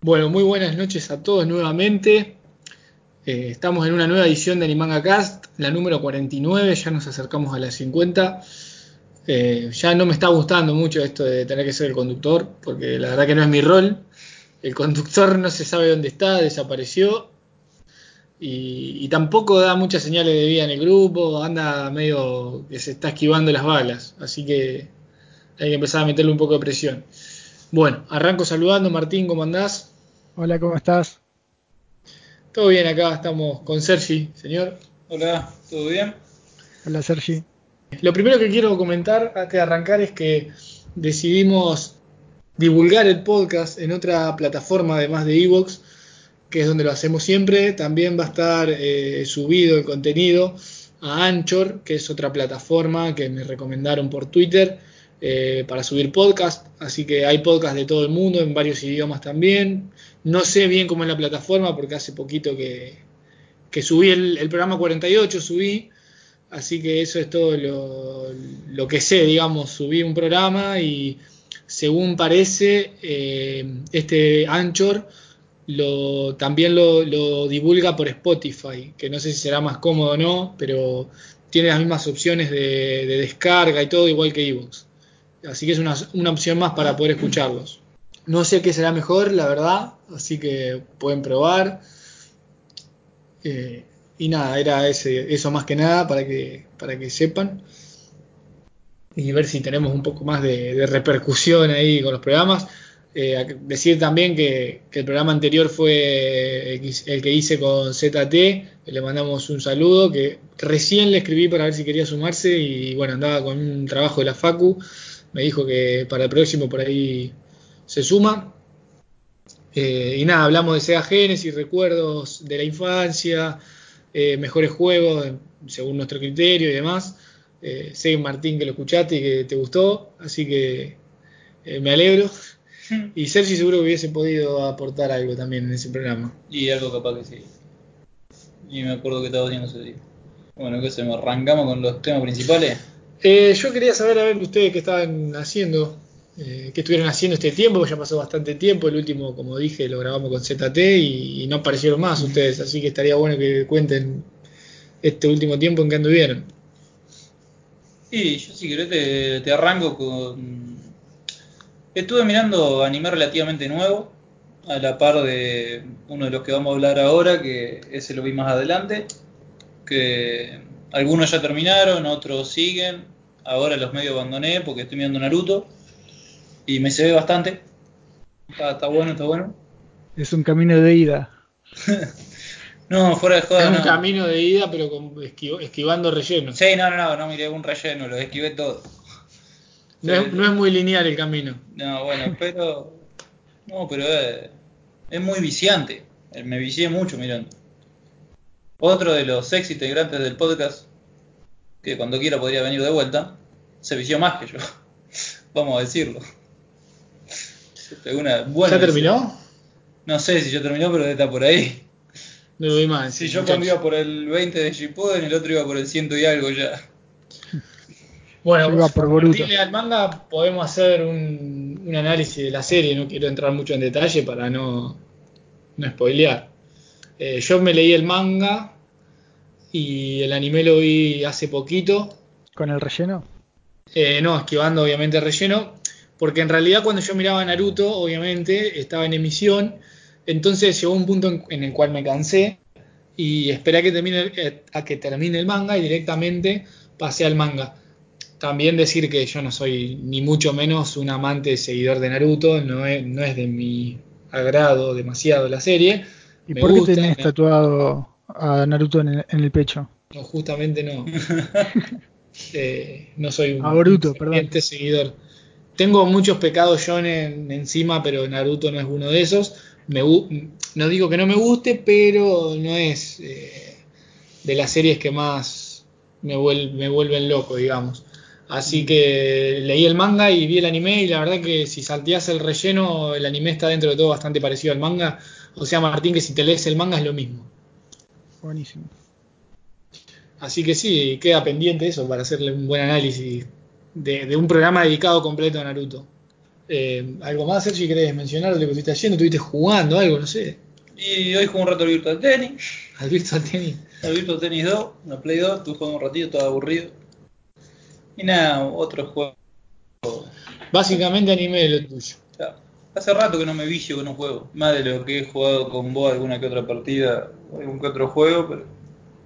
Bueno, muy buenas noches a todos nuevamente. Eh, estamos en una nueva edición de Animanga Cast, la número 49, ya nos acercamos a las 50. Eh, ya no me está gustando mucho esto de tener que ser el conductor, porque la verdad que no es mi rol. El conductor no se sabe dónde está, desapareció. Y, y tampoco da muchas señales de vida en el grupo, anda medio que se está esquivando las balas. Así que hay que empezar a meterle un poco de presión. Bueno, arranco saludando. Martín, ¿cómo andás? Hola, ¿cómo estás? Todo bien acá, estamos con Sergi, señor. Hola, ¿todo bien? Hola, Sergi. Lo primero que quiero comentar antes de arrancar es que decidimos divulgar el podcast en otra plataforma además de Evox, que es donde lo hacemos siempre. También va a estar eh, subido el contenido a Anchor, que es otra plataforma que me recomendaron por Twitter eh, para subir podcast. Así que hay podcast de todo el mundo, en varios idiomas también. No sé bien cómo es la plataforma porque hace poquito que, subí el, programa 48, subí. Así que eso es todo lo, que sé, digamos, subí un programa y según parece, eh, este Anchor lo, también lo, divulga por Spotify, que no sé si será más cómodo o no, pero tiene las mismas opciones de, de descarga y todo, igual que Evox. Así que es una opción más para poder escucharlos. No sé qué será mejor, la verdad, así que pueden probar. Eh, y nada, era ese, eso más que nada para que, para que sepan. Y ver si tenemos un poco más de, repercusión ahí con los programas. Eh, decir también que, que, el programa anterior fue el que hice con ZT, le mandamos un saludo, que recién le escribí para ver si quería sumarse y bueno, andaba con un trabajo de la Facu, me dijo que para el próximo por ahí se suma. Eh, y nada, hablamos de Sega Genesis, recuerdos de la infancia, eh, mejores juegos según nuestro criterio y demás. Eh, sé, Martín, que lo escuchaste y que te gustó, así que eh, me alegro. Y Sergi seguro que hubiese podido aportar algo también en ese programa. Y algo capaz que sí. Y me acuerdo que estaba haciendo ese día. Bueno, ¿qué hacemos? ¿Arrancamos con los temas principales? Eh, yo quería saber a ver ustedes qué estaban haciendo, eh, qué estuvieron haciendo este tiempo, porque ya pasó bastante tiempo. El último, como dije, lo grabamos con ZT y, y no aparecieron más ustedes, así que estaría bueno que cuenten este último tiempo en qué anduvieron. Y yo si querés te, te arranco con... Estuve mirando anime relativamente nuevo, a la par de uno de los que vamos a hablar ahora, que ese lo vi más adelante, que algunos ya terminaron, otros siguen, ahora los medio abandoné porque estoy mirando Naruto y me se ve bastante. Está, está, bueno, está bueno. Es un camino de ida. no, fuera de joda. Es un no. camino de ida, pero con, esquiv esquivando relleno. Sí, no, no, no, no miré un relleno, lo esquivé todo. No, es, no es muy lineal el camino. No, bueno, pero. No, pero es, es muy viciante. Me vicié mucho mirando. Otro de los ex integrantes del podcast, que cuando quiera podría venir de vuelta, se vició más que yo. Vamos a decirlo. Una buena ¿Ya terminó? No sé si ya terminó, pero está por ahí. No lo vi más. Si yo cuando iba por el 20 de Shippuden, el otro iba por el ciento y algo ya. Bueno, iba por al manga podemos hacer un, un, análisis de la serie, no quiero entrar mucho en detalle para no, no spoilear. Eh, yo me leí el manga y el anime lo vi hace poquito. ¿Con el relleno? Eh, no, esquivando obviamente el relleno, porque en realidad cuando yo miraba Naruto, obviamente estaba en emisión, entonces llegó un punto en, en el cual me cansé y esperé a que, termine, eh, a que termine el manga y directamente pasé al manga. También decir que yo no soy ni mucho menos un amante seguidor de Naruto, no es, no es de mi agrado demasiado la serie. ¿Y me por qué tenés me... tatuado a Naruto en el, en el pecho? No, justamente no. eh, no soy un, a Boruto, un seguidor. Tengo muchos pecados shonen encima, pero Naruto no es uno de esos. Me, no digo que no me guste, pero no es eh, de las series que más me, vuel, me vuelven loco, digamos. Así que leí el manga y vi el anime y la verdad que si salteas el relleno, el anime está dentro de todo bastante parecido al manga. O sea, Martín, que si te lees el manga es lo mismo. Buenísimo. Así que sí, queda pendiente eso para hacerle un buen análisis de, de un programa dedicado completo a Naruto. Eh, ¿Algo más, Sergi, querés mencionar lo que estuviste haciendo? ¿Estuviste jugando algo? No sé. Y hoy jugué un rato al Virtual Tennis. ¿Al Virtual Tennis? Al Virtual Tennis 2, una Play 2, estuve jugando un ratito, todo aburrido. Y nada, otro juego. Básicamente anime de lo tuyo. Hace rato que no me vicio con un juego. Más de lo que he jugado con vos alguna que otra partida, algún que otro juego, pero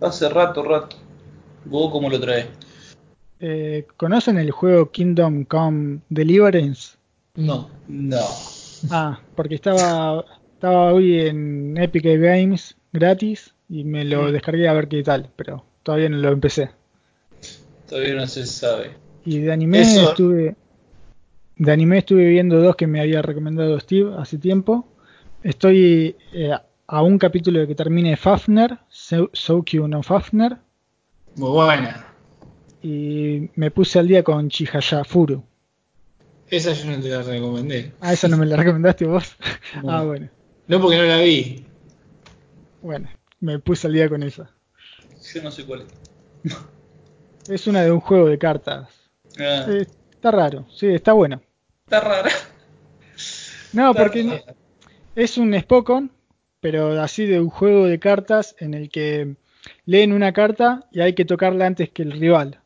hace rato, rato. ¿Vos cómo lo traes? Eh, ¿Conocen el juego Kingdom Come Deliverance? No. No. Ah, porque estaba, estaba hoy en Epic Games gratis y me lo Mm. descargué a ver qué tal, pero todavía no lo empecé. Todavía no se sabe. Y de anime Eso- estuve. De anime estuve viendo dos que me había recomendado Steve hace tiempo. Estoy eh, a un capítulo de que termine Fafner, So- Soukyu no Fafner, Muy buena. Y me puse al día con Chihaya Furu. Esa yo no te la recomendé. Ah, esa no me la recomendaste vos. No. Ah, bueno. No porque no la vi. Bueno, me puse al día con esa. Yo no sé cuál es. Es una de un juego de cartas. Ah, Eh, está raro, sí, está bueno. está rara. No, Está porque rara. es un Spokon, pero así de un juego de cartas en el que leen una carta y hay que tocarla antes que el rival.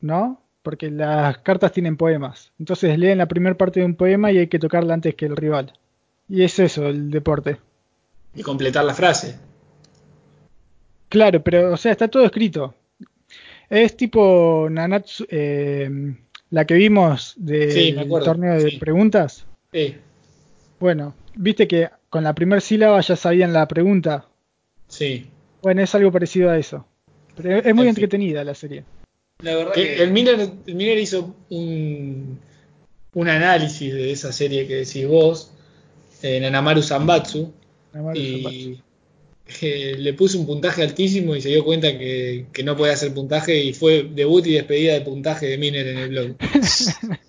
¿No? Porque las cartas tienen poemas. Entonces leen la primera parte de un poema y hay que tocarla antes que el rival. Y es eso el deporte. Y completar la frase. Claro, pero o sea, está todo escrito. Es tipo Nanatsu, eh, la que vimos del Sí, acuerdo, torneo de sí. preguntas. Sí, Bueno, viste que con la primera sílaba ya sabían la pregunta. sí. Bueno, es algo parecido a eso. Pero es muy En fin. entretenida la serie. La verdad Que que. el, Miller, el Miller hizo un, un análisis de esa serie que decís vos, en Anamaru Sambatsu, y eh, le puso un puntaje altísimo y se dio cuenta que, que no podía hacer puntaje y fue debut y despedida de puntaje de Miner en el blog.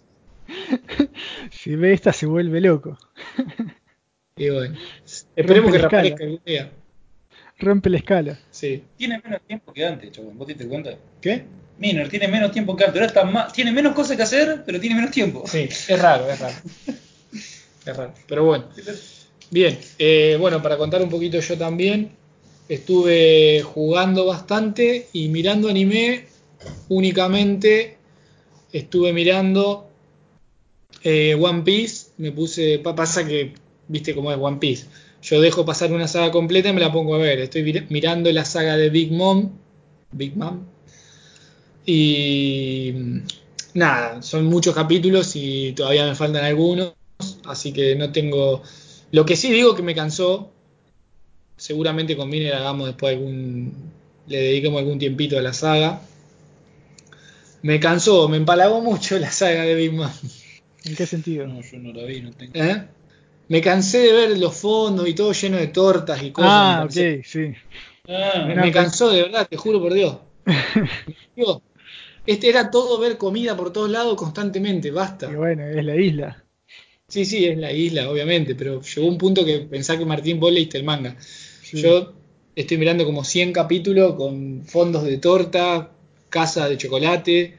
Si ve esta se vuelve loco. Y bueno, esperemos la que escala. reaparezca algún día. Rompe la escala. Sí. Tiene menos tiempo que antes, chabón. ¿Vos te diste cuenta? ¿Qué? Miner tiene menos tiempo que. Ahora está más, tiene menos cosas que hacer, pero tiene menos tiempo. Sí, es raro, es raro. Es raro. Pero bueno. Bien, eh, bueno, para contar un poquito yo también, estuve jugando bastante y mirando anime únicamente estuve mirando eh, One Piece, me puse, pa- pasa que, viste cómo es One Piece, yo dejo pasar una saga completa y me la pongo a ver, estoy mirando la saga de Big Mom, Big Mom, y nada, son muchos capítulos y todavía me faltan algunos, así que no tengo... Lo que sí digo que me cansó, seguramente con Miner hagamos después algún... le dediquemos algún tiempito a la saga. Me cansó, me empalagó mucho la saga de Big Mom. ¿En qué sentido? No, yo no la vi, no tengo. ¿eh? Me cansé de ver los fondos y todo lleno de tortas y cosas. Ah, me ok, sí. Ah, Me, cansó de verdad, te juro por Dios. Digo, este era todo ver comida por todos lados constantemente, basta. Y bueno, es la isla. Sí, sí, es la isla, obviamente, pero llegó un punto que pensá que Martín vos leíste el manga. Sí. Yo estoy mirando como 100 capítulos con fondos de torta, casa de chocolate.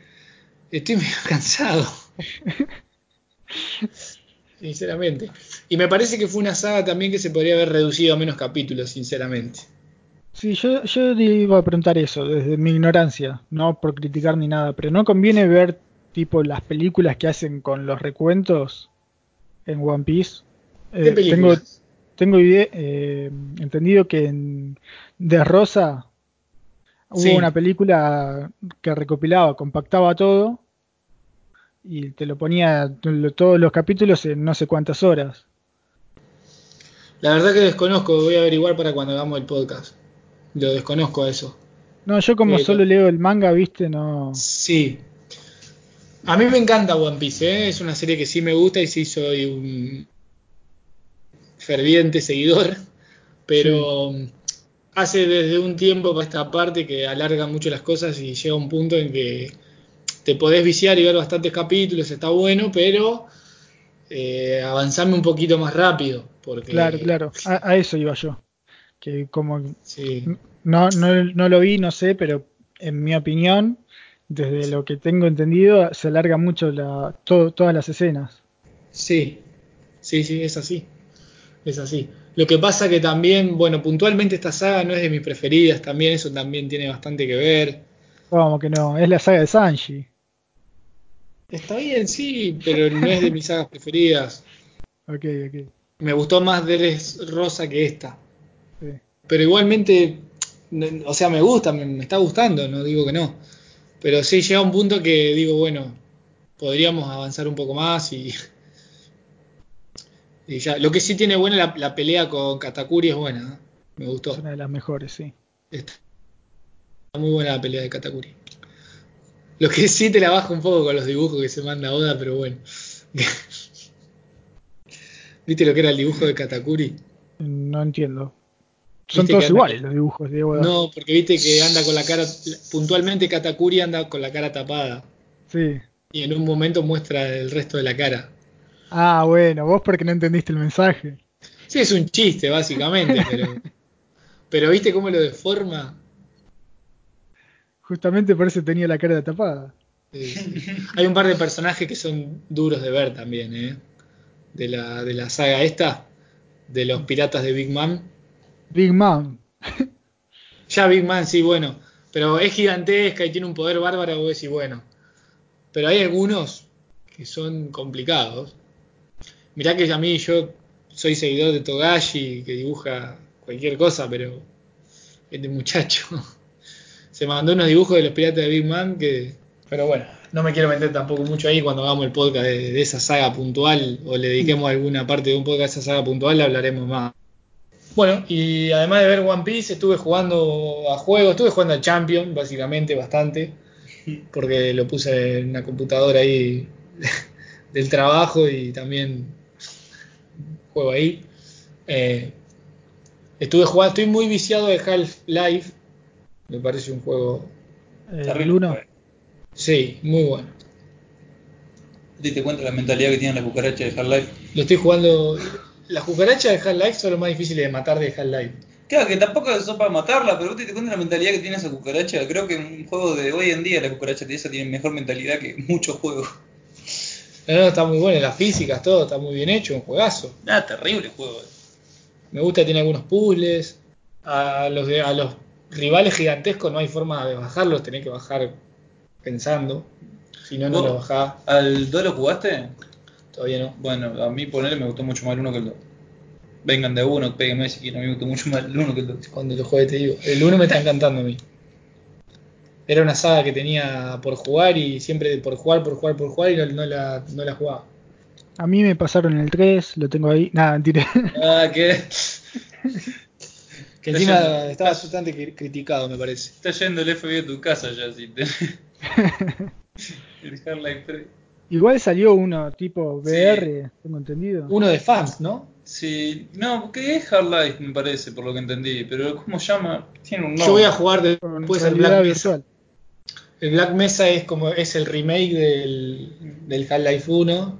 Estoy medio cansado. Sinceramente. Y me parece que fue una saga también que se podría haber reducido a menos capítulos, sinceramente. Sí, yo, yo iba a preguntar eso, desde mi ignorancia, no por criticar ni nada, pero ¿no conviene ver tipo las películas que hacen con los recuentos en One Piece? ¿Qué Eh, tengo películas? tengo ide- eh, entendido que en De Rosa hubo Sí. una película que recopilaba, compactaba todo y te lo ponía todos los capítulos en no sé cuántas horas. La verdad que desconozco, voy a averiguar para cuando hagamos el podcast. Lo desconozco a eso. No, yo como Sí, solo leo el manga, viste, no... Sí. A mí me encanta One Piece, ¿eh? es una serie que sí me gusta y sí soy un ferviente seguidor, pero hace desde un tiempo para esta parte que alarga mucho las cosas y llega un punto en que te podés viciar y ver bastantes capítulos, está bueno, pero eh, avanzarme un poquito más rápido. Porque, Claro, claro, a, a eso iba yo. Que como Sí, no, no, no lo vi, no sé, pero en mi opinión, desde lo que tengo entendido, se alarga mucho la, todo- todas las escenas. Sí, sí, sí, es así. Es así. Lo que pasa que también, bueno, puntualmente esta saga no es de mis preferidas, también eso también tiene bastante que ver. Como que no, es la saga de Sanji. Está bien, sí, pero no es de mis sagas preferidas. Ok, ok. Me gustó más Deres Rosa que esta. Sí. Pero igualmente, o sea, me gusta, me, me está gustando, no digo que no. Pero sí llega un punto que digo, bueno, podríamos avanzar un poco más y, y ya. Lo que sí tiene buena la, la pelea con Katakuri es buena, ¿eh? me gustó. Es una de las mejores, sí. Está muy buena la pelea de Katakuri. Lo que sí te la baja un poco con los dibujos que se manda Oda, pero bueno. ¿Viste lo que era el dibujo de Katakuri? No entiendo. Son todos anda- iguales los dibujos de Oda. No, porque viste que anda con la cara, puntualmente Katakuri anda con la cara tapada Sí. y en un momento muestra el resto de la cara. Ah, bueno, vos porque no entendiste el mensaje. Sí, es un chiste básicamente, pero, pero viste cómo lo deforma. Justamente por eso tenía la cara tapada. Eh, hay un par de personajes que son duros de ver también, ¿eh? De la, de la saga esta, de los piratas de Big Man. Big Mom. Ya Big Man, sí, bueno, pero es gigantesca y tiene un poder bárbaro, vos decís, bueno. Pero hay algunos que son complicados. Mirá que a mí yo soy seguidor de Togashi, que dibuja cualquier cosa, pero este muchacho se mandó unos dibujos de los piratas de Big Man que... Pero bueno, no me quiero meter tampoco mucho ahí cuando hagamos el podcast de, de esa saga puntual o le dediquemos alguna parte de un podcast a esa saga puntual, hablaremos más. Bueno, y además de ver One Piece, estuve jugando a juegos, estuve jugando al Champion, básicamente, bastante, porque lo puse en una computadora ahí del trabajo y también juego ahí. Eh, estuve jugando, estoy muy viciado de Half-Life, me parece un juego, el uno. sí, muy bueno. ¿Te diste cuenta de la mentalidad que tienen las cucarachas de Half-Life? Lo estoy jugando, las cucarachas de Half-Life son lo más difíciles de matar de Half-Life. Claro, que tampoco son para matarla, pero vos te das cuenta la mentalidad que tiene esa cucaracha. Creo que en un juego de hoy en día la cucaracha de esa tiene mejor mentalidad que muchos juegos. No, no, está muy bueno, las físicas, todo está muy bien hecho, un juegazo. Nada, terrible juego. Me gusta, tiene algunos puzzles. A los, de- a los rivales gigantescos no hay forma de bajarlos, tenés que bajar pensando. Si no, no lo bajás. ¿Al 2 lo jugaste? Todavía no. Bueno, a mí ponerle me gustó mucho más el 1 que el 2. Vengan de uno, péguenme si quieren, a mí me gustó mucho más el 1 que el 2. Cuando lo juegue te digo. El 1 me está encantando a mí. Era una saga que tenía por jugar y siempre por jugar, por jugar, por jugar y no, no la, no la jugaba. A mí me pasaron el 3, lo tengo ahí. Nada, mentira. Ah, que Que Está encima yendo- estaba bastante cri- criticado, me parece. está yendo el FBI a tu casa ya, si te... el Half-Life 3. Igual salió uno tipo Sí. VR, tengo entendido. Uno de fans, ¿no? Sí, no, que es Half-Life me parece, por lo que entendí, pero ¿cómo llama? Tiene un nombre. Yo voy a jugar después el Black Mesa. virtual. El Black Mesa es como es el remake del, del Half-Life 1.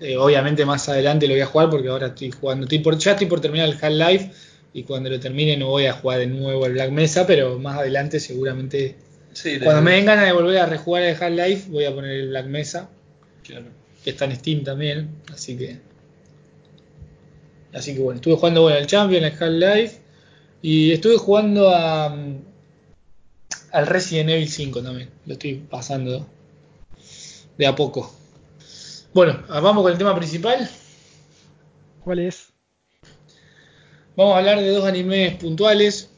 Eh, obviamente más adelante lo voy a jugar porque ahora estoy jugando. Estoy por, ya estoy por terminar el Half-Life y cuando lo termine no voy a jugar de nuevo el Black Mesa, pero más adelante seguramente. Sí, Cuando me den ganas de volver a rejugar el Half-Life voy a poner el Black Mesa, Claro. que está en Steam también. Así que. Así que bueno, estuve jugando bueno, el Champion, el Half-Life y estuve jugando a, mm, al Resident Evil 5 también. Lo estoy pasando de a poco. Bueno, ah, vamos con el tema principal. ¿Cuál es? Vamos a hablar de dos animes puntuales.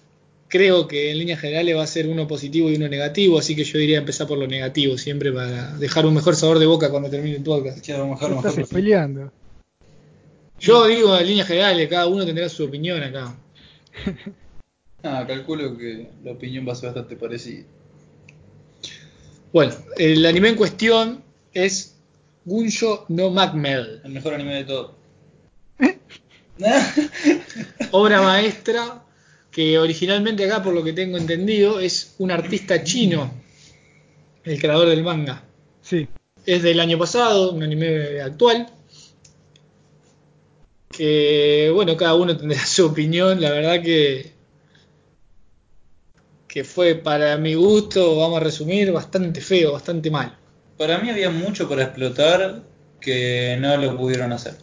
Creo que en líneas generales va a ser uno positivo y uno negativo, así que yo diría empezar por lo negativo siempre para dejar un mejor sabor de boca cuando termine el podcast. Claro, mejor, ¿Qué mejor. estás peleando? Yo digo en líneas generales, cada uno tendrá su opinión acá. Ah, calculo que la opinión va a ser bastante parecida. Bueno, el anime en cuestión es Gunjo no Magmel, El mejor anime de todo. obra maestra que originalmente acá, por lo que tengo entendido, es un artista chino, el creador del manga. Sí, Es del año pasado, un anime actual. Que bueno, cada uno tendrá su opinión. La verdad que que fue para mi gusto, vamos a resumir, bastante feo, bastante mal. Para mí había mucho para explotar que no lo pudieron hacer.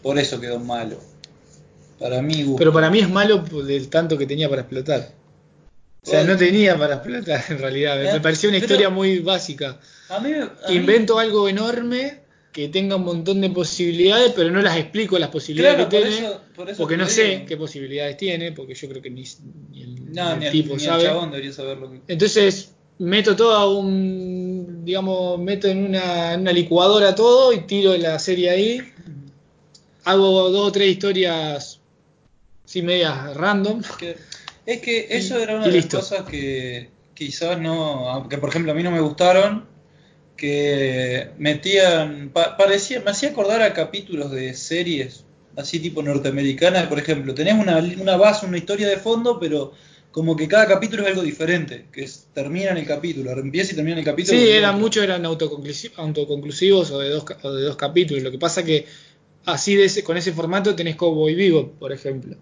Por eso quedó malo. Para mí, gusto. Pero para mí es malo del tanto que tenía para explotar. O sea, Bueno. no tenía para explotar en realidad. Me pareció una historia muy básica. a mí, a mí- Invento algo enorme que tenga un montón de posibilidades, pero no las explico las posibilidades Claro, que por tiene. eso- por eso porque no sé qué posibilidades tiene, porque yo creo que ni, ni el, No, el ni el, tipo ni el sabe. chabón debería. Entonces meto todo a un, digamos, meto en una, en una licuadora todo y tiro la serie ahí. Hago dos o tres historias, sí, medias random. que- es que eso era una y de las listo. cosas que quizás no, que por ejemplo a mí no me gustaron, que metían, pa- parecía, me hacía acordar a capítulos de series, así tipo norteamericanas, por ejemplo, tenés una, una base, una historia de fondo, pero como que cada capítulo es algo diferente, que es- termina en el capítulo, empieza y termina en el capítulo. Sí, y eran muchos eran autoconclusi- autoconclusivos o de, dos, o de dos capítulos. Lo que pasa que así de ese, con ese formato tenés Cowboy Vivo, por ejemplo.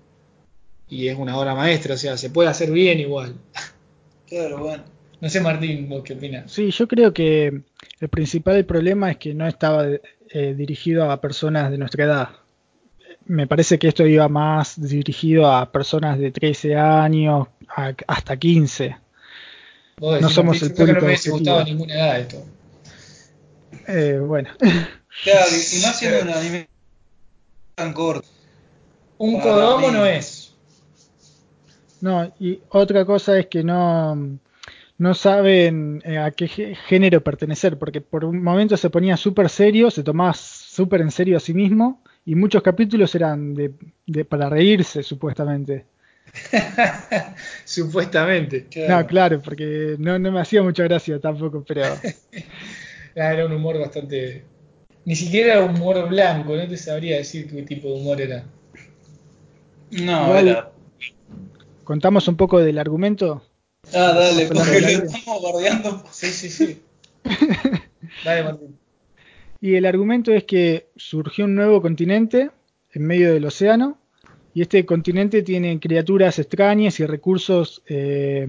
Y es una obra maestra, o sea, se puede hacer bien igual. Claro, bueno. No sé, Martín, vos qué opinas. Sí, yo creo que el principal problema es que no estaba eh, dirigido a personas de nuestra edad. Me parece que esto iba más dirigido a personas de 13 años a- hasta 15. Vos No somos el que no público me gustado ninguna edad esto. Eh, bueno, Claro, y más siendo un anime tan corto. Un mí. no es. No, y otra cosa es que no, no saben eh, a qué gé- género pertenecer, porque por un momento se ponía súper serio, se tomaba súper en serio a sí mismo, y muchos capítulos eran de, de- para reírse, supuestamente. Supuestamente. No, claro, porque no, no me hacía mucha gracia tampoco, pero Ah, Era un humor bastante. Ni siquiera era humor blanco, no te sabría decir qué tipo de humor era. No, Igual- era. Contamos un poco del argumento. Ah, dale, Estamos porque lo estamos bardeando. Sí, sí, sí. Dale, Martín. Y el argumento es que surgió un nuevo continente en medio del océano y este continente tiene criaturas extrañas y recursos eh,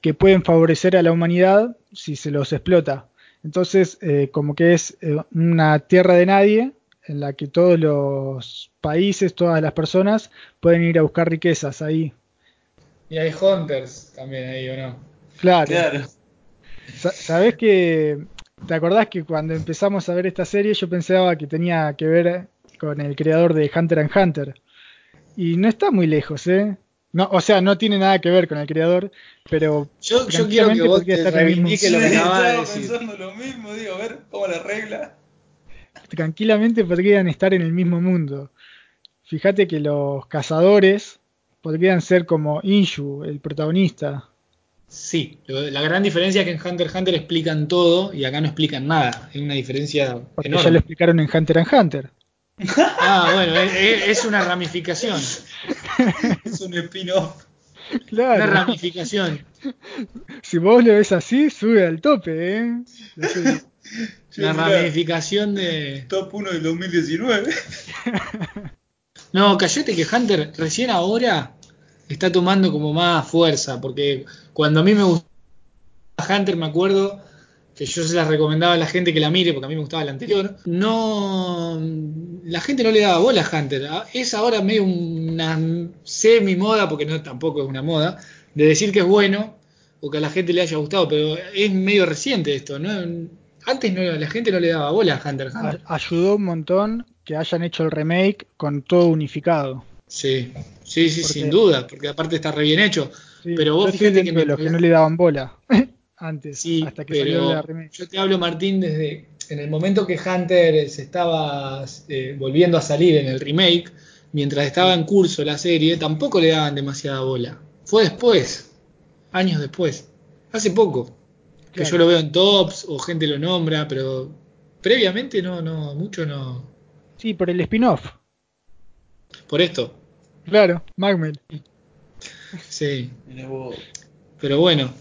que pueden favorecer a la humanidad si se los explota. Entonces, eh, como que es eh, una tierra de nadie en la que todos los países, todas las personas pueden ir a buscar riquezas ahí. Y hay Hunters también ahí, ¿o no? Claro. Claro. Sa- ¿Sabés que ¿Te acordás que cuando empezamos a ver esta serie yo pensaba que tenía que ver con el creador de Hunter x Hunter? Y no está muy lejos, ¿eh? No, o sea, no tiene nada que ver con el creador, pero Yo, yo quiero que Tranquilamente vos podría te estar en el mismo reivindiques lo que Sí, acabas de estaba decir. pensando lo mismo, digo, a ver cómo la regla. tranquilamente podrían estar en el mismo mundo. Fíjate que los cazadores podrían ser como Inshu, el protagonista. Sí, la gran diferencia es que en Hunter x Hunter explican todo y acá no explican nada. Es una diferencia Porque ya lo enorme. explicaron en Hunter x Hunter. Ah, bueno, es, una ramificación. Es un spin-off. Una Claro. ramificación. Si vos lo ves así, sube al tope, ¿eh? Una mirá. ramificación de. Top 1 del 2019. No, callate que Hunter recién ahora está tomando como más fuerza, porque cuando a mí me gustaba Hunter, me acuerdo que yo se la recomendaba a la gente que la mire, porque a mí me gustaba la anterior. No, la gente no le daba bola a Hunter. Ah, Es ahora medio una semi moda, porque no tampoco es una moda, de decir que es bueno o que a la gente le haya gustado, pero es medio reciente esto, ¿no? Antes no, la gente no le daba bola a Hunter Hunter. ayudó un montón que hayan hecho el remake con todo unificado. Sí, sí, sí, Porque- sin duda, porque aparte está re bien hecho. Sí, Pero vos fíjate que que no le daban bola antes, Sí, hasta que salió la remake. yo te hablo, Martín, desde en el momento que Hunter se estaba eh, volviendo a salir en el remake, mientras estaba en curso la serie, tampoco le daban demasiada bola. Fue después, años después, hace poco, que Claro. yo lo veo en tops o gente lo nombra, pero previamente no, no, mucho no. Sí, por el spin-off. Por esto, Claro, Magmel. sí. Pero bueno,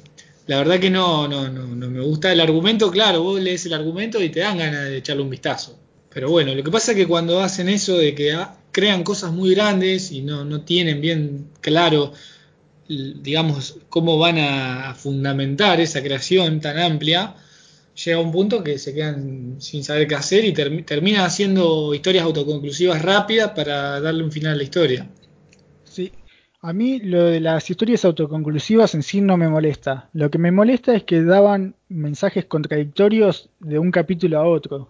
la verdad que no, no, no, no me gusta el argumento, claro, vos lees el argumento y te dan ganas de echarle un vistazo. Pero bueno, lo que pasa es que cuando hacen eso de que ah, crean cosas muy grandes y no, no tienen bien claro, digamos, cómo van a fundamentar esa creación tan amplia, llega un punto que se quedan sin saber qué hacer y term- terminan haciendo historias autoconclusivas rápidas para darle un final a la historia. A mí lo de las historias autoconclusivas en sí no me molesta. Lo que me molesta es que daban mensajes contradictorios de un capítulo a otro.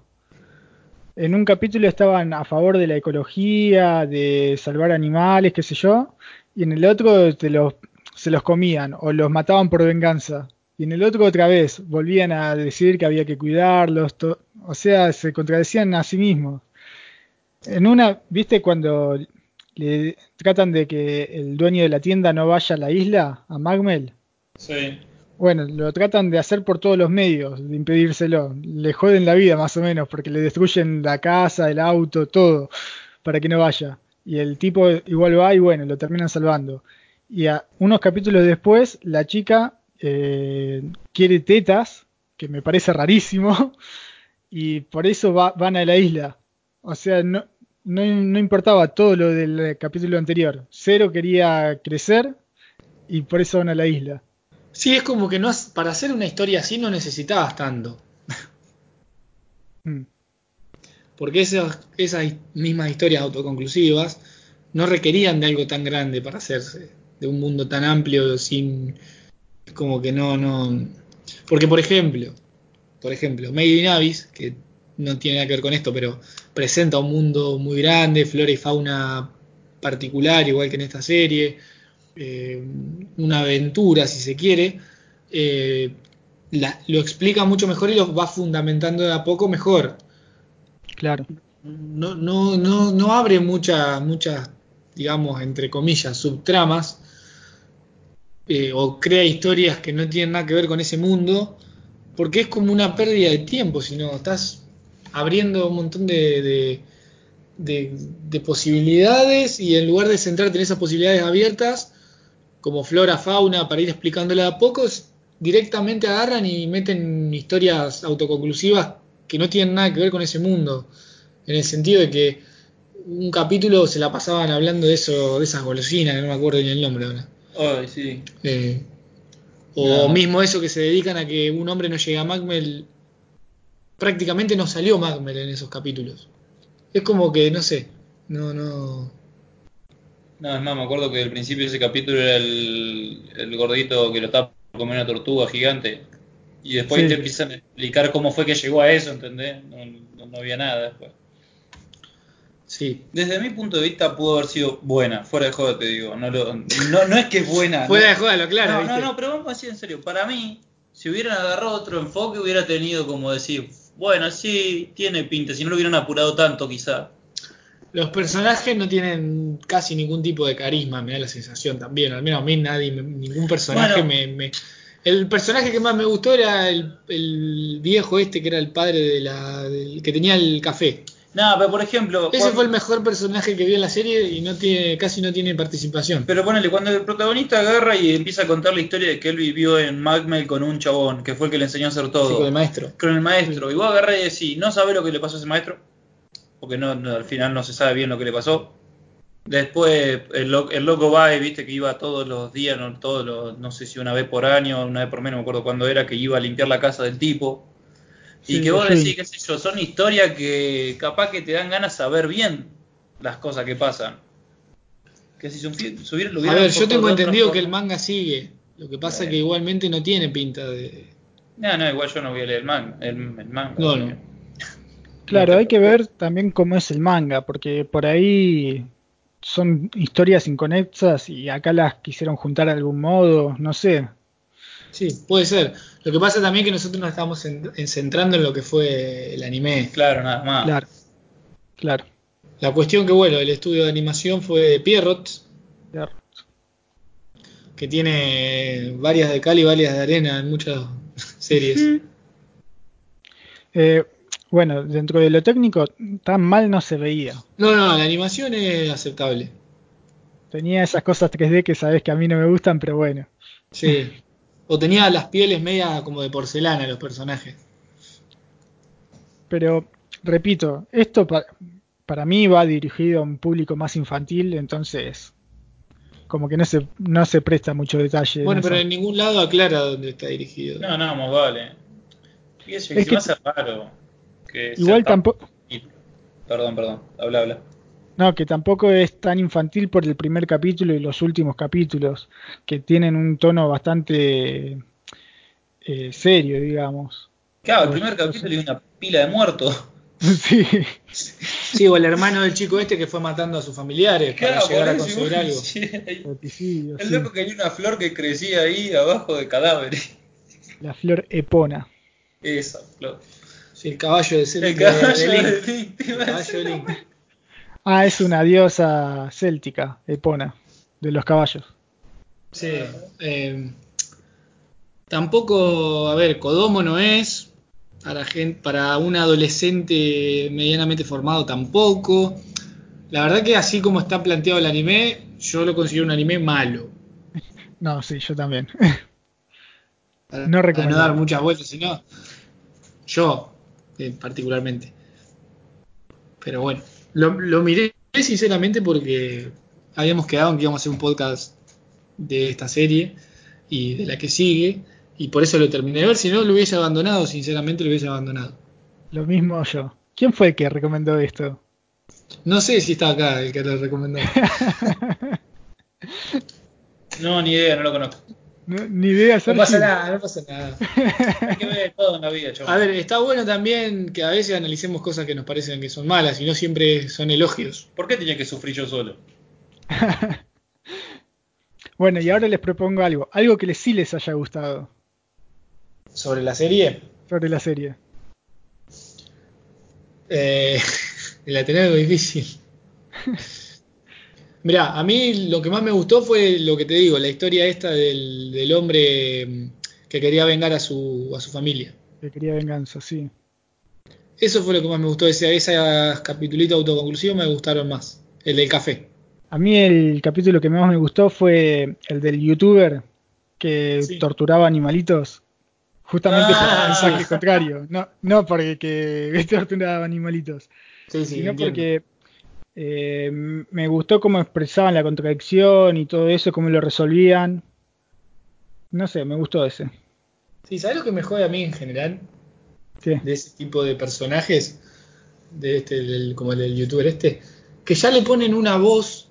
En un capítulo estaban a favor de la ecología, de salvar animales, qué sé yo, y en el otro los, se los comían o los mataban por venganza. Y en el otro otra vez volvían a decir que había que cuidarlos, o sea, se contradecían a sí mismos. En una, ¿viste cuando le tratan de que el dueño de la tienda no vaya a la isla, a Magmel? Sí. Bueno, lo tratan de hacer por todos los medios, de impedírselo. Le joden la vida más o menos, porque le destruyen la casa, el auto, todo, para que no vaya. Y el tipo igual va y bueno, lo terminan salvando. Y a unos capítulos después, la chica eh, quiere tetas, que me parece rarísimo, y por eso va- van a la isla. O sea, no, no, no importaba todo lo del capítulo anterior. Cero quería crecer y por eso van a la isla. Sí, es como que no has- para hacer una historia así no necesitabas tanto. Mm. Porque esas, esas mismas historias autoconclusivas no requerían de algo tan grande para hacerse, de un mundo tan amplio sin como que no, no. Porque por ejemplo, por ejemplo, Made in Abyss, que no tiene nada que ver con esto, pero presenta un mundo muy grande, flora y fauna particular, igual que en esta serie, eh, una aventura si se quiere, eh, la- lo explica mucho mejor y lo va fundamentando de a poco mejor Claro. no, no, no, no abre muchas, muchas, digamos, entre comillas, subtramas, eh, o crea historias que no tienen nada que ver con ese mundo, porque es como una pérdida de tiempo, si no, estás abriendo un montón de, de, de- de posibilidades y en lugar de centrarte en esas posibilidades abiertas, como flora, fauna, para ir explicándola a pocos, directamente agarran y meten historias autoconclusivas que no tienen nada que ver con ese mundo. En el sentido de que un capítulo se la pasaban hablando de eso, de esas golosinas, que no me acuerdo ni el nombre ahora. Ay, sí. Eh, o No. mismo eso que se dedican a que un hombre no llegue a Magmel. Prácticamente no salió Magmel en esos capítulos. Es como que, no sé, no, no. No, es más, me acuerdo que al principio de ese capítulo era el, el gordito que lo estaba comer una tortuga gigante. Y después Sí. te empiezan a explicar cómo fue que llegó a eso, ¿entendés? No, no- no había nada después. Sí. Desde mi punto de vista pudo haber sido buena, fuera de joda te digo. No, lo- no, no es que es buena. Fuera no, de joda, lo claro, no, ¿viste? no, no, pero vamos a decir en serio. Para mí, si hubieran agarrado otro enfoque, hubiera tenido como decir, bueno, sí, tiene pinta. Si no lo hubieran apurado tanto, quizá. Los personajes no tienen casi ningún tipo de carisma, me da la sensación también. Al menos a mí nadie, ningún personaje Bueno. me, me- El personaje que más me gustó era el, el viejo este que era el padre de la, del que tenía el café. No, pero por ejemplo. Ese cuando- fue el mejor personaje que vi en la serie y no tiene, casi no tiene participación. Pero ponele, cuando el protagonista agarra y empieza a contar la historia de que él vivió en Magmel con un chabón, que fue el que le enseñó a hacer todo. Sí, con el maestro. con el maestro. Y vos agarrás y decís, no sabés lo que le pasó a ese maestro, porque no, no, al final no se sabe bien lo que le pasó. Después el, lo- el loco va y viste que iba todos los días, no, todos los, no sé si una vez por año, una vez por menos, no me acuerdo cuándo era, que iba a limpiar la casa del tipo. Y Sí, que vos sí. decís, qué sé yo, son historias que capaz que te dan ganas de saber bien las cosas que pasan. Que si hubiera- lo A ver, yo tengo entendido que el manga sigue. Lo que pasa Bueno. que igualmente no tiene pinta de... No, no, igual yo no voy a leer el manga. El, el manga No, no. Claro, hay que ver también cómo es el manga, porque por ahí son historias inconexas y acá las quisieron juntar de algún modo, no sé. Sí, puede ser. Lo que pasa también es que nosotros nos estamos en- en centrando en lo que fue el anime. Claro, nada más. Claro, claro. La cuestión que, bueno, el estudio de animación fue de Pierrot, claro. que tiene varias de cal y varias de arena en muchas series. Eh, bueno, dentro de lo técnico, tan mal no se veía. No, no, la animación es aceptable. Tenía esas cosas 3D que sabes que a mí no me gustan, pero bueno. Sí. O tenía las pieles medias como de porcelana los personajes. Pero, repito, esto pa- para mí va dirigido a un público más infantil, entonces como que no se, no se presta mucho detalle. en Bueno, eso. pero en ningún lado aclara dónde está dirigido. No, no, más vale. Y eso, Es que- hace raro. Que Igual tampoco, Perdón, perdón. Habla, habla. No, que tampoco es tan infantil por el primer capítulo y los últimos capítulos, que tienen un tono bastante eh, serio, digamos. Claro, el primer capítulo y una pila de muertos. sí, Sí, o el hermano del chico este que fue matando a sus familiares para Claro, llegar a por eso, conseguir algo. sí, el- El sí. loco quería una flor que crecía ahí abajo de cadáveres. la flor epona. Esa flor. Sí, el caballo de, El de- caballo de Link, El caballo de. Link. Ah, es una diosa céltica, epona, de los caballos. Sí. eh, tampoco, a ver, Kodomo no es. Para, gente, para un adolescente medianamente formado tampoco. La verdad que así como está planteado el anime, yo lo considero un anime malo. No, sí, yo también. Para, No dar muchas vueltas, sino yo eh, particularmente. Pero bueno, lo, lo miré sinceramente porque habíamos quedado en que íbamos a hacer un podcast de esta serie y de la que sigue, y por eso lo terminé de ver. Si no lo hubiese abandonado, sinceramente lo hubiese abandonado. Lo mismo yo. ¿Quién fue el que recomendó esto? No sé si está acá el que lo recomendó. No, ni idea, no lo conozco. No, ni idea, No pasa nada, no pasa nada. Hay que ver todo en la vida, chaval. A ver, está bueno también que a veces analicemos cosas que nos parecen que son malas y no siempre son elogios. ¿Por qué tenía que sufrir yo solo? Bueno, y ahora les propongo algo. Algo que les, sí les haya gustado Sobre la serie, sobre la serie. Eh, la tenés algo difícil. Mirá, a mí lo que más me gustó fue lo que te digo, la historia esta del, del hombre mm, que quería vengar a su, a su familia. Que quería venganza, sí. Eso fue lo que más me gustó, ese, esas capitulitos autoconclusivos me gustaron más. El del café. A mí el capítulo que más me gustó fue el del youtuber que Sí. torturaba animalitos. Justamente por Ah, el mensaje sí. contrario. No, no porque que torturaba animalitos, Sí, sí, sino entiendo. porque eh, me gustó cómo expresaban la contradicción y todo eso, cómo lo resolvían. No sé, me gustó ese. Sí, ¿sabes lo que me jode a mí en general? ¿Qué? de ese tipo de personajes, de este, del- como el del youtuber este, que ya le ponen una voz